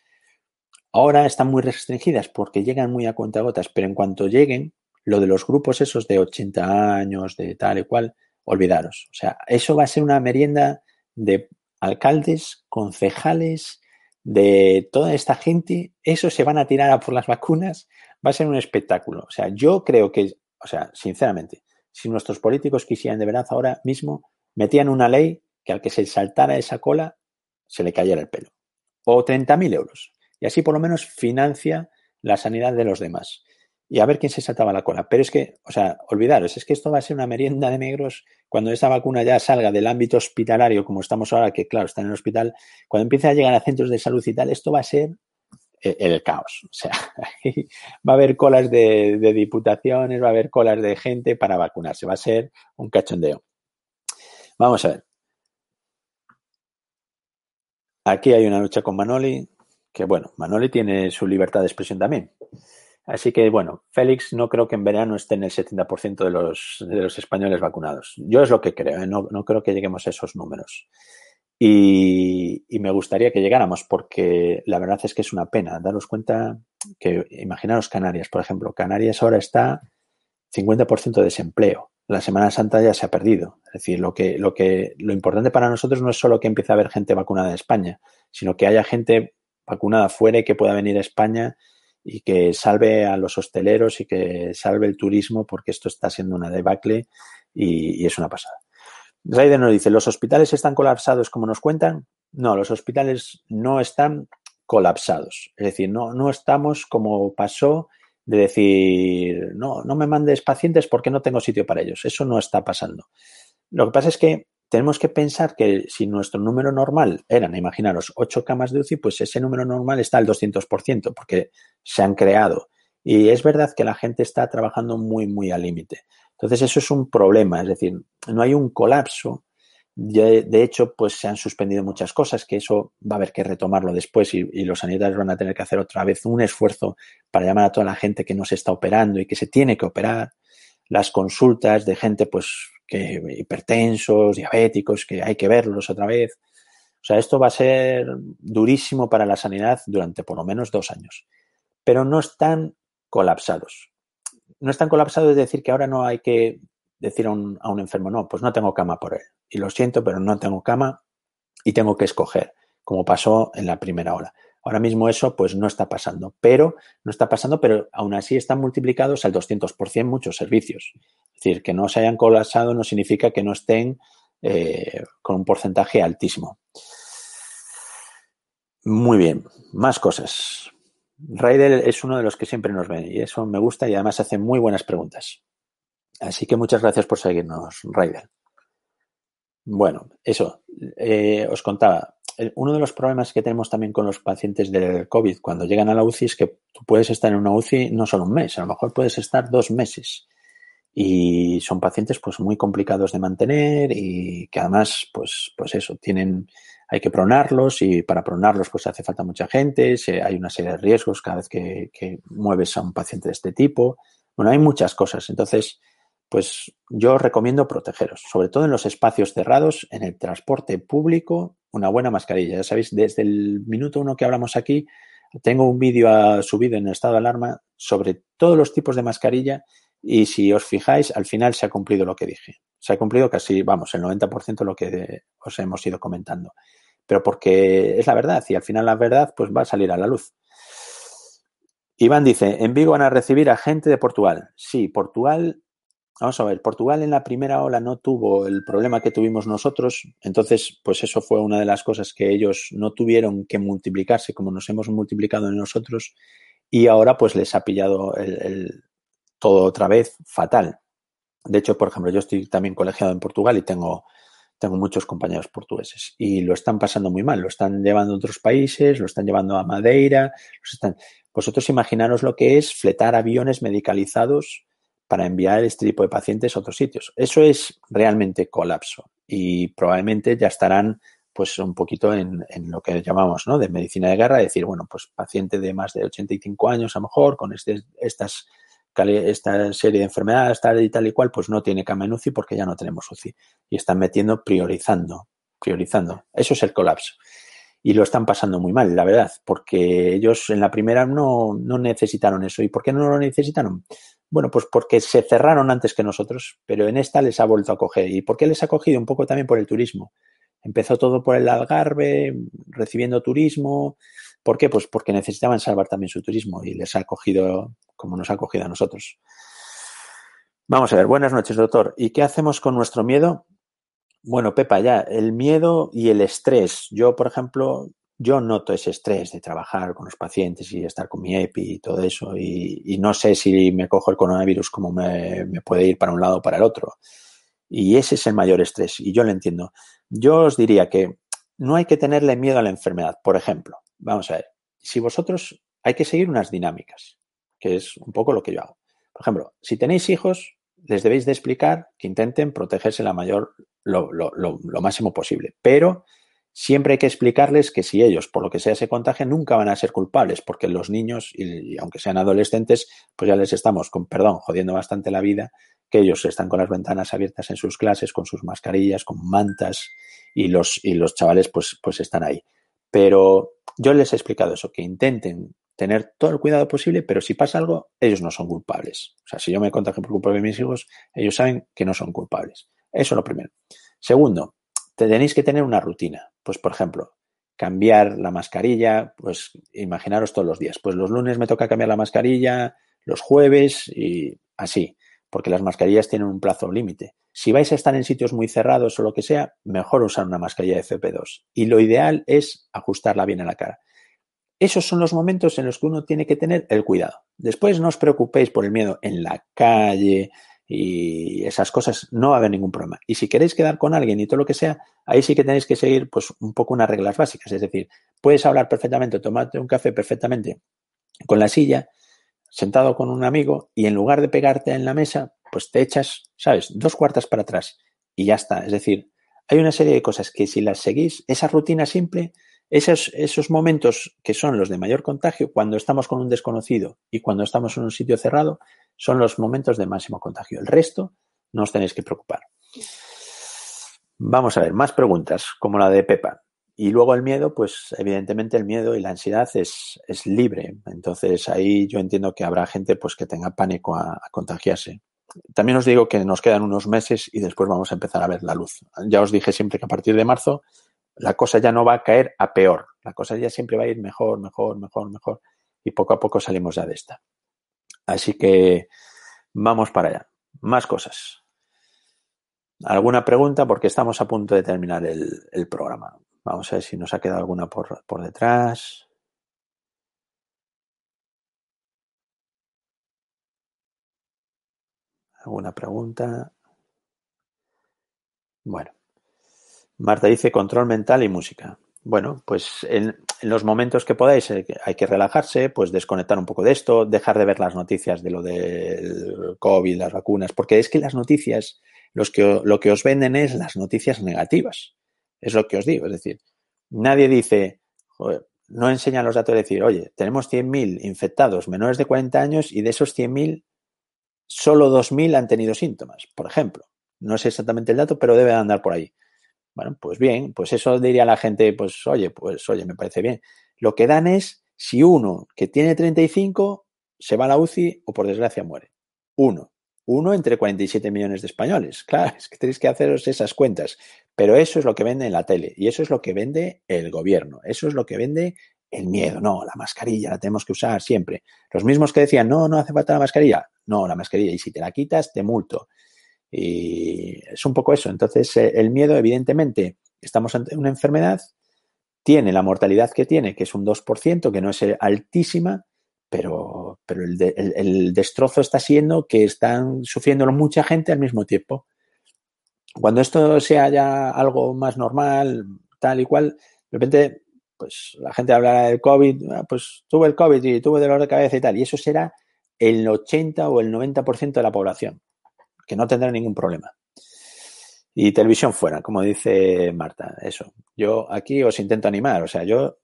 ahora están muy restringidas porque llegan muy a cuentagotas, pero en cuanto lleguen, lo de los grupos esos de 80 años, de tal y cual, olvidaros. O sea, eso va a ser una merienda de alcaldes, concejales, de toda esta gente, eso se van a tirar a por las vacunas va a ser un espectáculo. O sea, yo creo que, o sea, sinceramente, si nuestros políticos quisieran de verdad ahora mismo, metían una ley que al que se saltara esa cola se le cayera el pelo. O 30.000 euros. Y así por lo menos financia la sanidad de los demás. Y a ver quién se saltaba la cola. Pero es que, o sea, olvidaros, es que esto va a ser una merienda de negros cuando esa vacuna ya salga del ámbito hospitalario, como estamos ahora, que claro, está en el hospital, cuando empiece a llegar a centros de salud y tal, esto va a ser el caos. O sea, va a haber colas de, de, diputaciones, va a haber colas de gente para vacunarse. Va a ser un cachondeo. Vamos a ver. Aquí hay una lucha con Manoli, que bueno, Manoli tiene su libertad de expresión también. Así que bueno, Félix no creo que en verano esté en el 70% de los, de los españoles vacunados. Yo es lo que creo, ¿eh? no, no creo que lleguemos a esos números. Y, me gustaría que llegáramos porque la verdad es que es una pena daros cuenta que, imaginaros Canarias, por ejemplo, Canarias ahora está 50% de desempleo. la Semana Santa ya se ha perdido. Es decir, lo que, lo que, lo importante para nosotros no es solo que empiece a haber gente vacunada en España, sino que haya gente vacunada fuera y que pueda venir a España y que salve a los hosteleros y que salve el turismo, porque esto está siendo una debacle y es una pasada. Raider nos dice, ¿los hospitales están colapsados como nos cuentan? No, los hospitales no están colapsados. Es decir, no, no estamos como pasó de decir, no, no me mandes pacientes porque no tengo sitio para ellos. Eso no está pasando. Lo que pasa es que tenemos que pensar que si nuestro número normal eran, imaginaros, 8 camas de UCI, pues ese número normal está al 200%, porque se han creado. Y es verdad que la gente está trabajando muy, muy al límite. Entonces, eso es un problema, es decir, no hay un colapso. De, de, hecho, pues se han suspendido muchas cosas, que eso va a haber que retomarlo después y, y, los sanitarios van a tener que hacer otra vez un esfuerzo para llamar a toda la gente que no se está operando y que se tiene que operar. Las consultas de gente, pues, que hipertensos, diabéticos, que hay que verlos otra vez. O sea, esto va a ser durísimo para la sanidad durante por lo menos dos años. Pero no están colapsados. No están colapsados es decir que ahora no hay que decir a un, a un enfermo, no, pues no tengo cama por él. Y lo siento, pero no tengo cama y tengo que escoger, como pasó en la primera ola. Ahora mismo eso pues no está pasando, pero no está pasando, pero aún así están multiplicados al 200% muchos servicios. Es decir, que no se hayan colapsado no significa que no estén eh, con un porcentaje altísimo. Muy bien, más cosas. Raider es uno de los que siempre nos ven y eso me gusta y además hace muy buenas preguntas. Así que muchas gracias por seguirnos, Raider. Bueno, eso, eh, os contaba, uno de los problemas que tenemos también con los pacientes del COVID cuando llegan a la UCI es que tú puedes estar en una UCI no solo un mes, a lo mejor puedes estar dos meses y son pacientes pues muy complicados de mantener y que además pues pues eso tienen hay que pronarlos y para pronarlos pues hace falta mucha gente hay una serie de riesgos cada vez que, mueves a un paciente de este tipo bueno hay muchas cosas entonces pues yo recomiendo protegeros sobre todo en los espacios cerrados en el transporte público una buena mascarilla ya sabéis desde el minuto uno que hablamos aquí tengo un vídeo subido en estado de alarma sobre todos los tipos de mascarilla y si os fijáis, al final se ha cumplido lo que dije. Se ha cumplido casi, vamos, el 90% de lo que os hemos ido comentando. Pero porque es la verdad y al final la verdad pues va a salir a la luz. Iván dice, en Vigo van a recibir a gente de Portugal. Sí, Portugal, vamos a ver, Portugal en la primera ola no tuvo el problema que tuvimos nosotros, entonces pues eso fue una de las cosas que ellos no tuvieron que multiplicarse como nos hemos multiplicado en nosotros y ahora pues les ha pillado el, el todo otra vez fatal. De hecho, por ejemplo, yo estoy también colegiado en Portugal y tengo, tengo muchos compañeros portugueses y lo están pasando muy mal. Lo están llevando a otros países, lo están llevando a Madeira. Los están... Vosotros imaginaros lo que es fletar aviones medicalizados para enviar este tipo de pacientes a otros sitios. Eso es realmente colapso y probablemente ya estarán pues un poquito en, en, lo que llamamos ¿no? de medicina de guerra, decir, bueno, pues paciente de más de 85 años a lo mejor, con este, estas esta serie de enfermedades, tal y tal y cual, pues no tiene cama en UCI porque ya no tenemos UCI. Y están metiendo priorizando, priorizando. Eso es el colapso. Y lo están pasando muy mal, la verdad, porque ellos en la primera no, no necesitaron eso. ¿Y por qué no lo necesitaron? Bueno, pues porque se cerraron antes que nosotros, pero en esta les ha vuelto a coger. ¿Y por qué les ha cogido? Un poco también por el turismo. Empezó todo por el Algarve, recibiendo turismo, ¿Por qué? Pues porque necesitaban salvar también su turismo y les ha cogido como nos ha cogido a nosotros. Vamos a ver, buenas noches, doctor. ¿Y qué hacemos con nuestro miedo? Bueno, Pepa, ya, el miedo y el estrés. Yo, por ejemplo, yo noto ese estrés de trabajar con los pacientes y estar con mi EPI y todo eso. Y, no sé si me cojo el coronavirus como me, me, puede ir para un lado o para el otro. Y ese es el mayor estrés. Y yo lo entiendo. Yo os diría que no hay que tenerle miedo a la enfermedad. Por ejemplo, vamos a ver, si vosotros hay que seguir unas dinámicas, que es un poco lo que yo hago. Por ejemplo, si tenéis hijos, les debéis de explicar que intenten protegerse la mayor, lo, lo, lo, máximo posible. Pero siempre hay que explicarles que si ellos, por lo que sea, se contagian, nunca van a ser culpables, porque los niños, y aunque sean adolescentes, pues ya les estamos, con perdón, jodiendo bastante la vida, que ellos están con las ventanas abiertas en sus clases, con sus mascarillas, con mantas, y los, y los chavales pues, pues están ahí. Pero yo les he explicado eso, que intenten tener todo el cuidado posible, pero si pasa algo, ellos no son culpables. O sea, si yo me contagio por culpa de mis hijos, ellos saben que no son culpables. Eso es lo primero. Segundo, tenéis que tener una rutina. Pues, por ejemplo, cambiar la mascarilla, pues imaginaros todos los días. Pues los lunes me toca cambiar la mascarilla, los jueves y así, porque las mascarillas tienen un plazo límite. Si vais a estar en sitios muy cerrados o lo que sea, mejor usar una mascarilla de FP2. Y lo ideal es ajustarla bien a la cara. Esos son los momentos en los que uno tiene que tener el cuidado. Después no os preocupéis por el miedo en la calle y esas cosas, no va a haber ningún problema. Y si queréis quedar con alguien y todo lo que sea, ahí sí que tenéis que seguir pues un poco unas reglas básicas. Es decir, puedes hablar perfectamente, tomarte un café perfectamente con la silla, sentado con un amigo y en lugar de pegarte en la mesa, pues te echas, ¿sabes?, dos cuartas para atrás y ya está. Es decir, hay una serie de cosas que si las seguís, esa rutina simple, esos, momentos que son los de mayor contagio, cuando estamos con un desconocido y cuando estamos en un sitio cerrado, son los momentos de máximo contagio. El resto no os tenéis que preocupar. Vamos a ver, más preguntas, como la de Pepa. Y luego el miedo, pues evidentemente el miedo y la ansiedad es, es libre. Entonces ahí yo entiendo que habrá gente pues que tenga pánico a, contagiarse. También os digo que nos quedan unos meses y después vamos a empezar a ver la luz. Ya os dije siempre que a partir de marzo la cosa ya no va a caer a peor. La cosa ya siempre va a ir mejor, mejor, mejor, mejor. Y poco a poco salimos ya de esta. Así que vamos para allá. Más cosas. ¿Alguna pregunta? Porque estamos a punto de terminar el, programa. Vamos a ver si nos ha quedado alguna por, por detrás. ¿Alguna pregunta? Bueno. Marta dice control mental y música. Bueno, pues en, los momentos que podáis eh, hay que relajarse, pues desconectar un poco de esto, dejar de ver las noticias de lo del COVID, las vacunas, porque es que las noticias, los que, lo que os venden es las noticias negativas. Es lo que os digo. Es decir, nadie dice, no enseñan los datos de decir, oye, tenemos 100.000 infectados menores de 40 años y de esos 100.000, solo 2.000 han tenido síntomas, por ejemplo. No sé exactamente el dato, pero debe andar por ahí. Bueno, pues bien, pues eso diría la gente, pues oye, pues oye, me parece bien. Lo que dan es si uno que tiene 35 se va a la UCI o por desgracia muere. Uno. Uno entre 47 millones de españoles. Claro, es que tenéis que haceros esas cuentas. Pero eso es lo que vende en la tele y eso es lo que vende el gobierno. Eso es lo que vende el miedo. No, la mascarilla la tenemos que usar siempre. Los mismos que decían, no, no hace falta la mascarilla. No, la mascarilla. Y si te la quitas, te multo. Y es un poco eso. Entonces, eh, el miedo, evidentemente, estamos ante una enfermedad, tiene la mortalidad que tiene, que es un 2%, que no es altísima, pero, pero el, el, destrozo está siendo que están sufriendo mucha gente al mismo tiempo. Cuando esto sea ya algo más normal, tal y cual, de repente, pues la gente hablará del COVID, ah, pues tuve el COVID y tuve dolor de cabeza y tal, y eso será el 80 o el 90% de la población que no tendrá ningún problema. Y televisión fuera, como dice Marta, eso. Yo aquí os intento animar, o sea, yo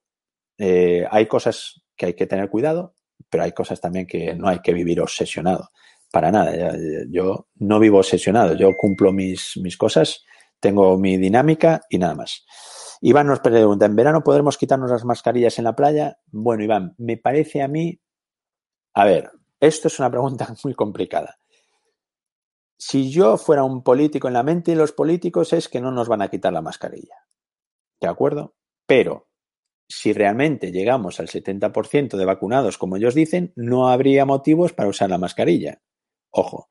eh, hay cosas que hay que tener cuidado, pero hay cosas también que no hay que vivir obsesionado. Para nada, yo no vivo obsesionado, yo cumplo mis, mis cosas, tengo mi dinámica y nada más. Iván nos pregunta, ¿en verano podremos quitarnos las mascarillas en la playa? Bueno, Iván, me parece a mí, a ver, esto es una pregunta muy complicada si yo fuera un político en la mente de los políticos es que no nos van a quitar la mascarilla. ¿De acuerdo? Pero si realmente llegamos al 70% de vacunados, como ellos dicen, no habría motivos para usar la mascarilla. Ojo.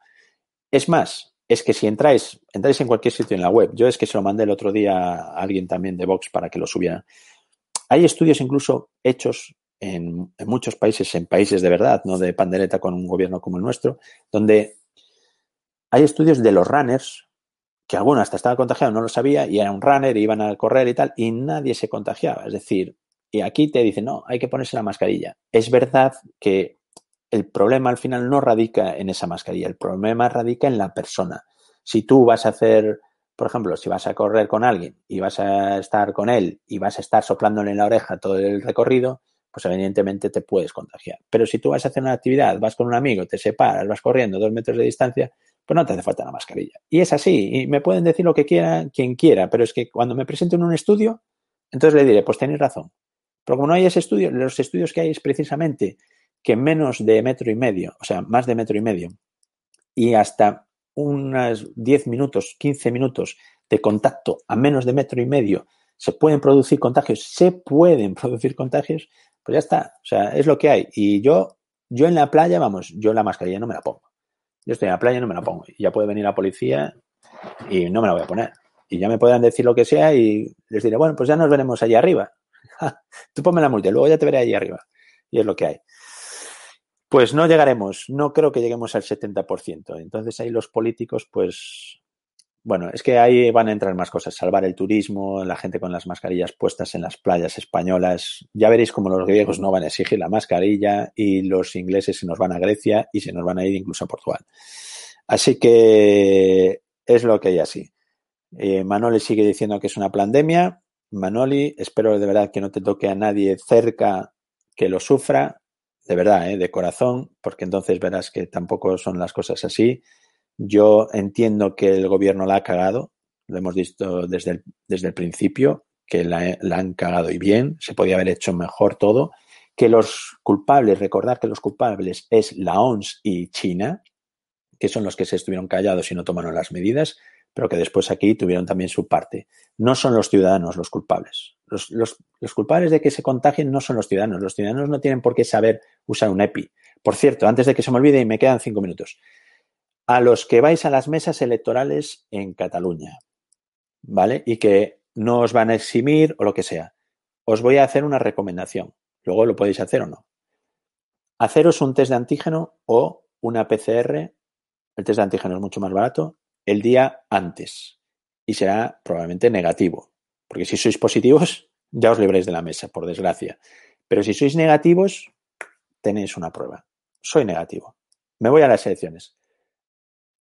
Es más, es que si entráis, entráis en cualquier sitio en la web, yo es que se lo mandé el otro día a alguien también de Vox para que lo subiera. Hay estudios incluso hechos en, en muchos países, en países de verdad, no de pandereta con un gobierno como el nuestro, donde hay estudios de los runners, que alguno hasta estaba contagiado, no lo sabía, y era un runner, y iban a correr y tal, y nadie se contagiaba. Es decir, y aquí te dicen, no, hay que ponerse la mascarilla. Es verdad que el problema al final no radica en esa mascarilla, el problema radica en la persona. Si tú vas a hacer, por ejemplo, si vas a correr con alguien y vas a estar con él y vas a estar soplándole en la oreja todo el recorrido, pues evidentemente te puedes contagiar. Pero si tú vas a hacer una actividad, vas con un amigo, te separas, vas corriendo dos metros de distancia, pues no te hace falta la mascarilla. Y es así, y me pueden decir lo que quiera quien quiera, pero es que cuando me presento en un estudio, entonces le diré, pues tenéis razón. Pero como no hay ese estudio, los estudios que hay es precisamente que menos de metro y medio, o sea, más de metro y medio, y hasta unos 10 minutos, 15 minutos de contacto a menos de metro y medio, se pueden producir contagios, se pueden producir contagios, pues ya está. O sea, es lo que hay. Y yo, yo en la playa, vamos, yo la mascarilla no me la pongo. Yo estoy en la playa y no me la pongo. Y ya puede venir la policía y no me la voy a poner. Y ya me puedan decir lo que sea y les diré, bueno, pues ya nos veremos allí arriba. Tú ponme la multa, luego ya te veré allí arriba. Y es lo que hay. Pues no llegaremos, no creo que lleguemos al 70%. Entonces ahí los políticos, pues, bueno, es que ahí van a entrar más cosas, salvar el turismo, la gente con las mascarillas puestas en las playas españolas. Ya veréis como los griegos no van a exigir la mascarilla y los ingleses se nos van a Grecia y se nos van a ir incluso a Portugal. Así que es lo que hay así. Eh, Manoli sigue diciendo que es una pandemia. Manoli, espero de verdad que no te toque a nadie cerca que lo sufra de verdad, ¿eh? de corazón, porque entonces verás que tampoco son las cosas así. Yo entiendo que el gobierno la ha cagado, lo hemos visto desde el, desde el principio, que la, han cagado y bien, se podía haber hecho mejor todo, que los culpables, recordar que los culpables es la ONS y China, que son los que se estuvieron callados y no tomaron las medidas, pero que después aquí tuvieron también su parte. No son los ciudadanos los culpables. Los, los, los, culpables de que se contagien no son los ciudadanos. Los ciudadanos no tienen por qué saber usar un EPI. Por cierto, antes de que se me olvide y me quedan cinco minutos, a los que vais a las mesas electorales en Cataluña, ¿vale? Y que no os van a eximir o lo que sea, os voy a hacer una recomendación. Luego lo podéis hacer o no. Haceros un test de antígeno o una PCR. El test de antígeno es mucho más barato el día antes y será probablemente negativo. Porque si sois positivos, ya os libréis de la mesa, por desgracia. Pero si sois negativos, tenéis una prueba. Soy negativo. Me voy a las elecciones.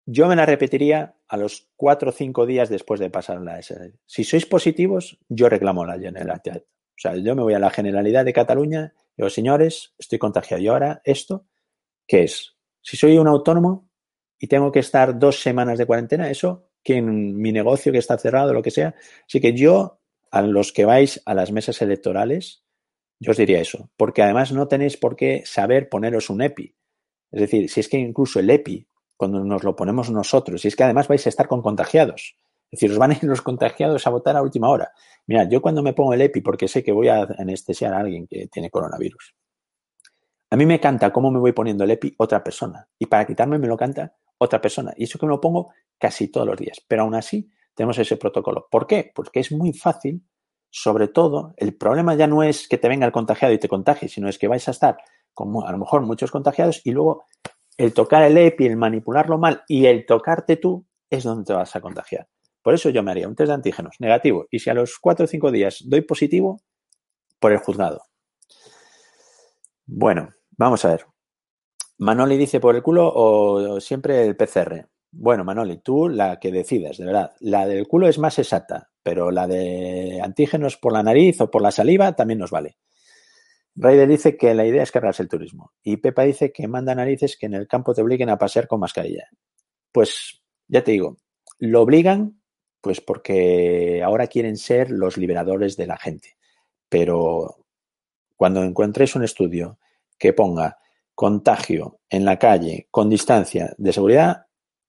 Yo me la repetiría a los cuatro o cinco días después de pasar la SL. Si sois positivos, yo reclamo la generalidad. O sea, yo me voy a la generalidad de Cataluña y digo, señores, estoy contagiado. Y ahora, ¿esto qué es? Si soy un autónomo, y tengo que estar dos semanas de cuarentena, eso, que en mi negocio que está cerrado, lo que sea. Así que yo, a los que vais a las mesas electorales, yo os diría eso, porque además no tenéis por qué saber poneros un EPI. Es decir, si es que incluso el EPI, cuando nos lo ponemos nosotros, si es que además vais a estar con contagiados, es decir, os van a ir los contagiados a votar a última hora. Mira, yo cuando me pongo el EPI, porque sé que voy a anestesiar a alguien que tiene coronavirus, a mí me canta cómo me voy poniendo el EPI otra persona. Y para quitarme me lo canta otra persona. Y eso que me lo pongo casi todos los días. Pero aún así tenemos ese protocolo. ¿Por qué? Porque es muy fácil. Sobre todo, el problema ya no es que te venga el contagiado y te contagie, sino es que vais a estar con a lo mejor muchos contagiados y luego el tocar el EPI, el manipularlo mal y el tocarte tú es donde te vas a contagiar. Por eso yo me haría un test de antígenos negativo y si a los cuatro o cinco días doy positivo, por el juzgado. Bueno, vamos a ver. Manoli dice por el culo o siempre el PCR. Bueno, Manoli, tú la que decidas, de verdad. La del culo es más exacta, pero la de antígenos por la nariz o por la saliva también nos vale. Raider dice que la idea es cargarse el turismo. Y Pepa dice que manda narices que en el campo te obliguen a pasear con mascarilla. Pues ya te digo, lo obligan pues porque ahora quieren ser los liberadores de la gente. Pero cuando encuentréis un estudio que ponga contagio en la calle con distancia de seguridad,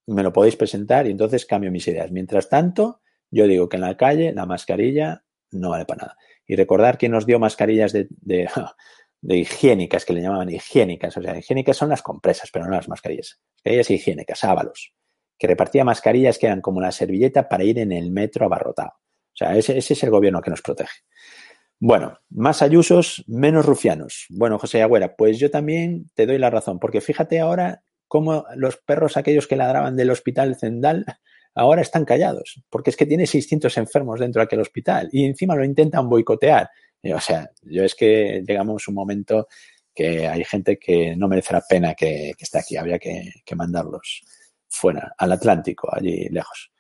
me lo podéis presentar y entonces cambio mis ideas. Mientras tanto, yo digo que en la calle la mascarilla no vale para nada. Y recordar que nos dio mascarillas de, de, de, higiénicas, que le llamaban higiénicas. O sea, higiénicas son las compresas, pero no las mascarillas. Mascarillas higiénicas, ábalos. Que repartía mascarillas que eran como la servilleta para ir en el metro abarrotado. O sea, ese, ese es el gobierno que nos protege. Bueno, más ayusos, menos rufianos. Bueno, José Agüera, pues yo también te doy la razón, porque fíjate ahora cómo los perros aquellos que ladraban del hospital Zendal ahora están callados, porque es que tiene 600 enfermos dentro de aquel hospital y encima lo intentan boicotear. O sea, yo es que llegamos un momento que hay gente que no merece la pena que, esté aquí, habría que mandarlos fuera, al Atlántico, allí lejos.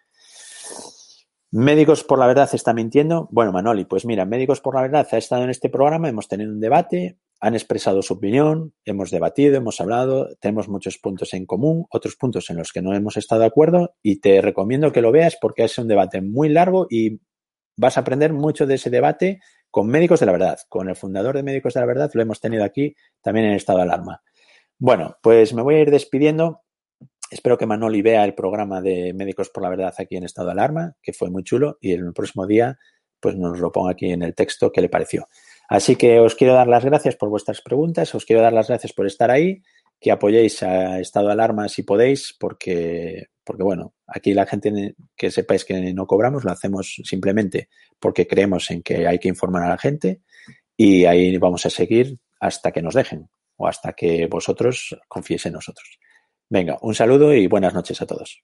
Médicos por la Verdad está mintiendo. Bueno, Manoli, pues mira, Médicos por la Verdad ha estado en este programa, hemos tenido un debate, han expresado su opinión, hemos debatido, hemos hablado, tenemos muchos puntos en común, otros puntos en los que no hemos estado de acuerdo y te recomiendo que lo veas porque es un debate muy largo y vas a aprender mucho de ese debate con Médicos de la Verdad, con el fundador de Médicos de la Verdad, lo hemos tenido aquí también en estado de alarma. Bueno, pues me voy a ir despidiendo. Espero que Manoli vea el programa de Médicos por la Verdad aquí en estado de alarma, que fue muy chulo, y el próximo día pues nos lo ponga aquí en el texto qué le pareció. Así que os quiero dar las gracias por vuestras preguntas, os quiero dar las gracias por estar ahí, que apoyéis a Estado de Alarma si podéis, porque, porque bueno, aquí la gente que sepáis que no cobramos, lo hacemos simplemente porque creemos en que hay que informar a la gente y ahí vamos a seguir hasta que nos dejen o hasta que vosotros confiéis en nosotros. Venga, un saludo y buenas noches a todos.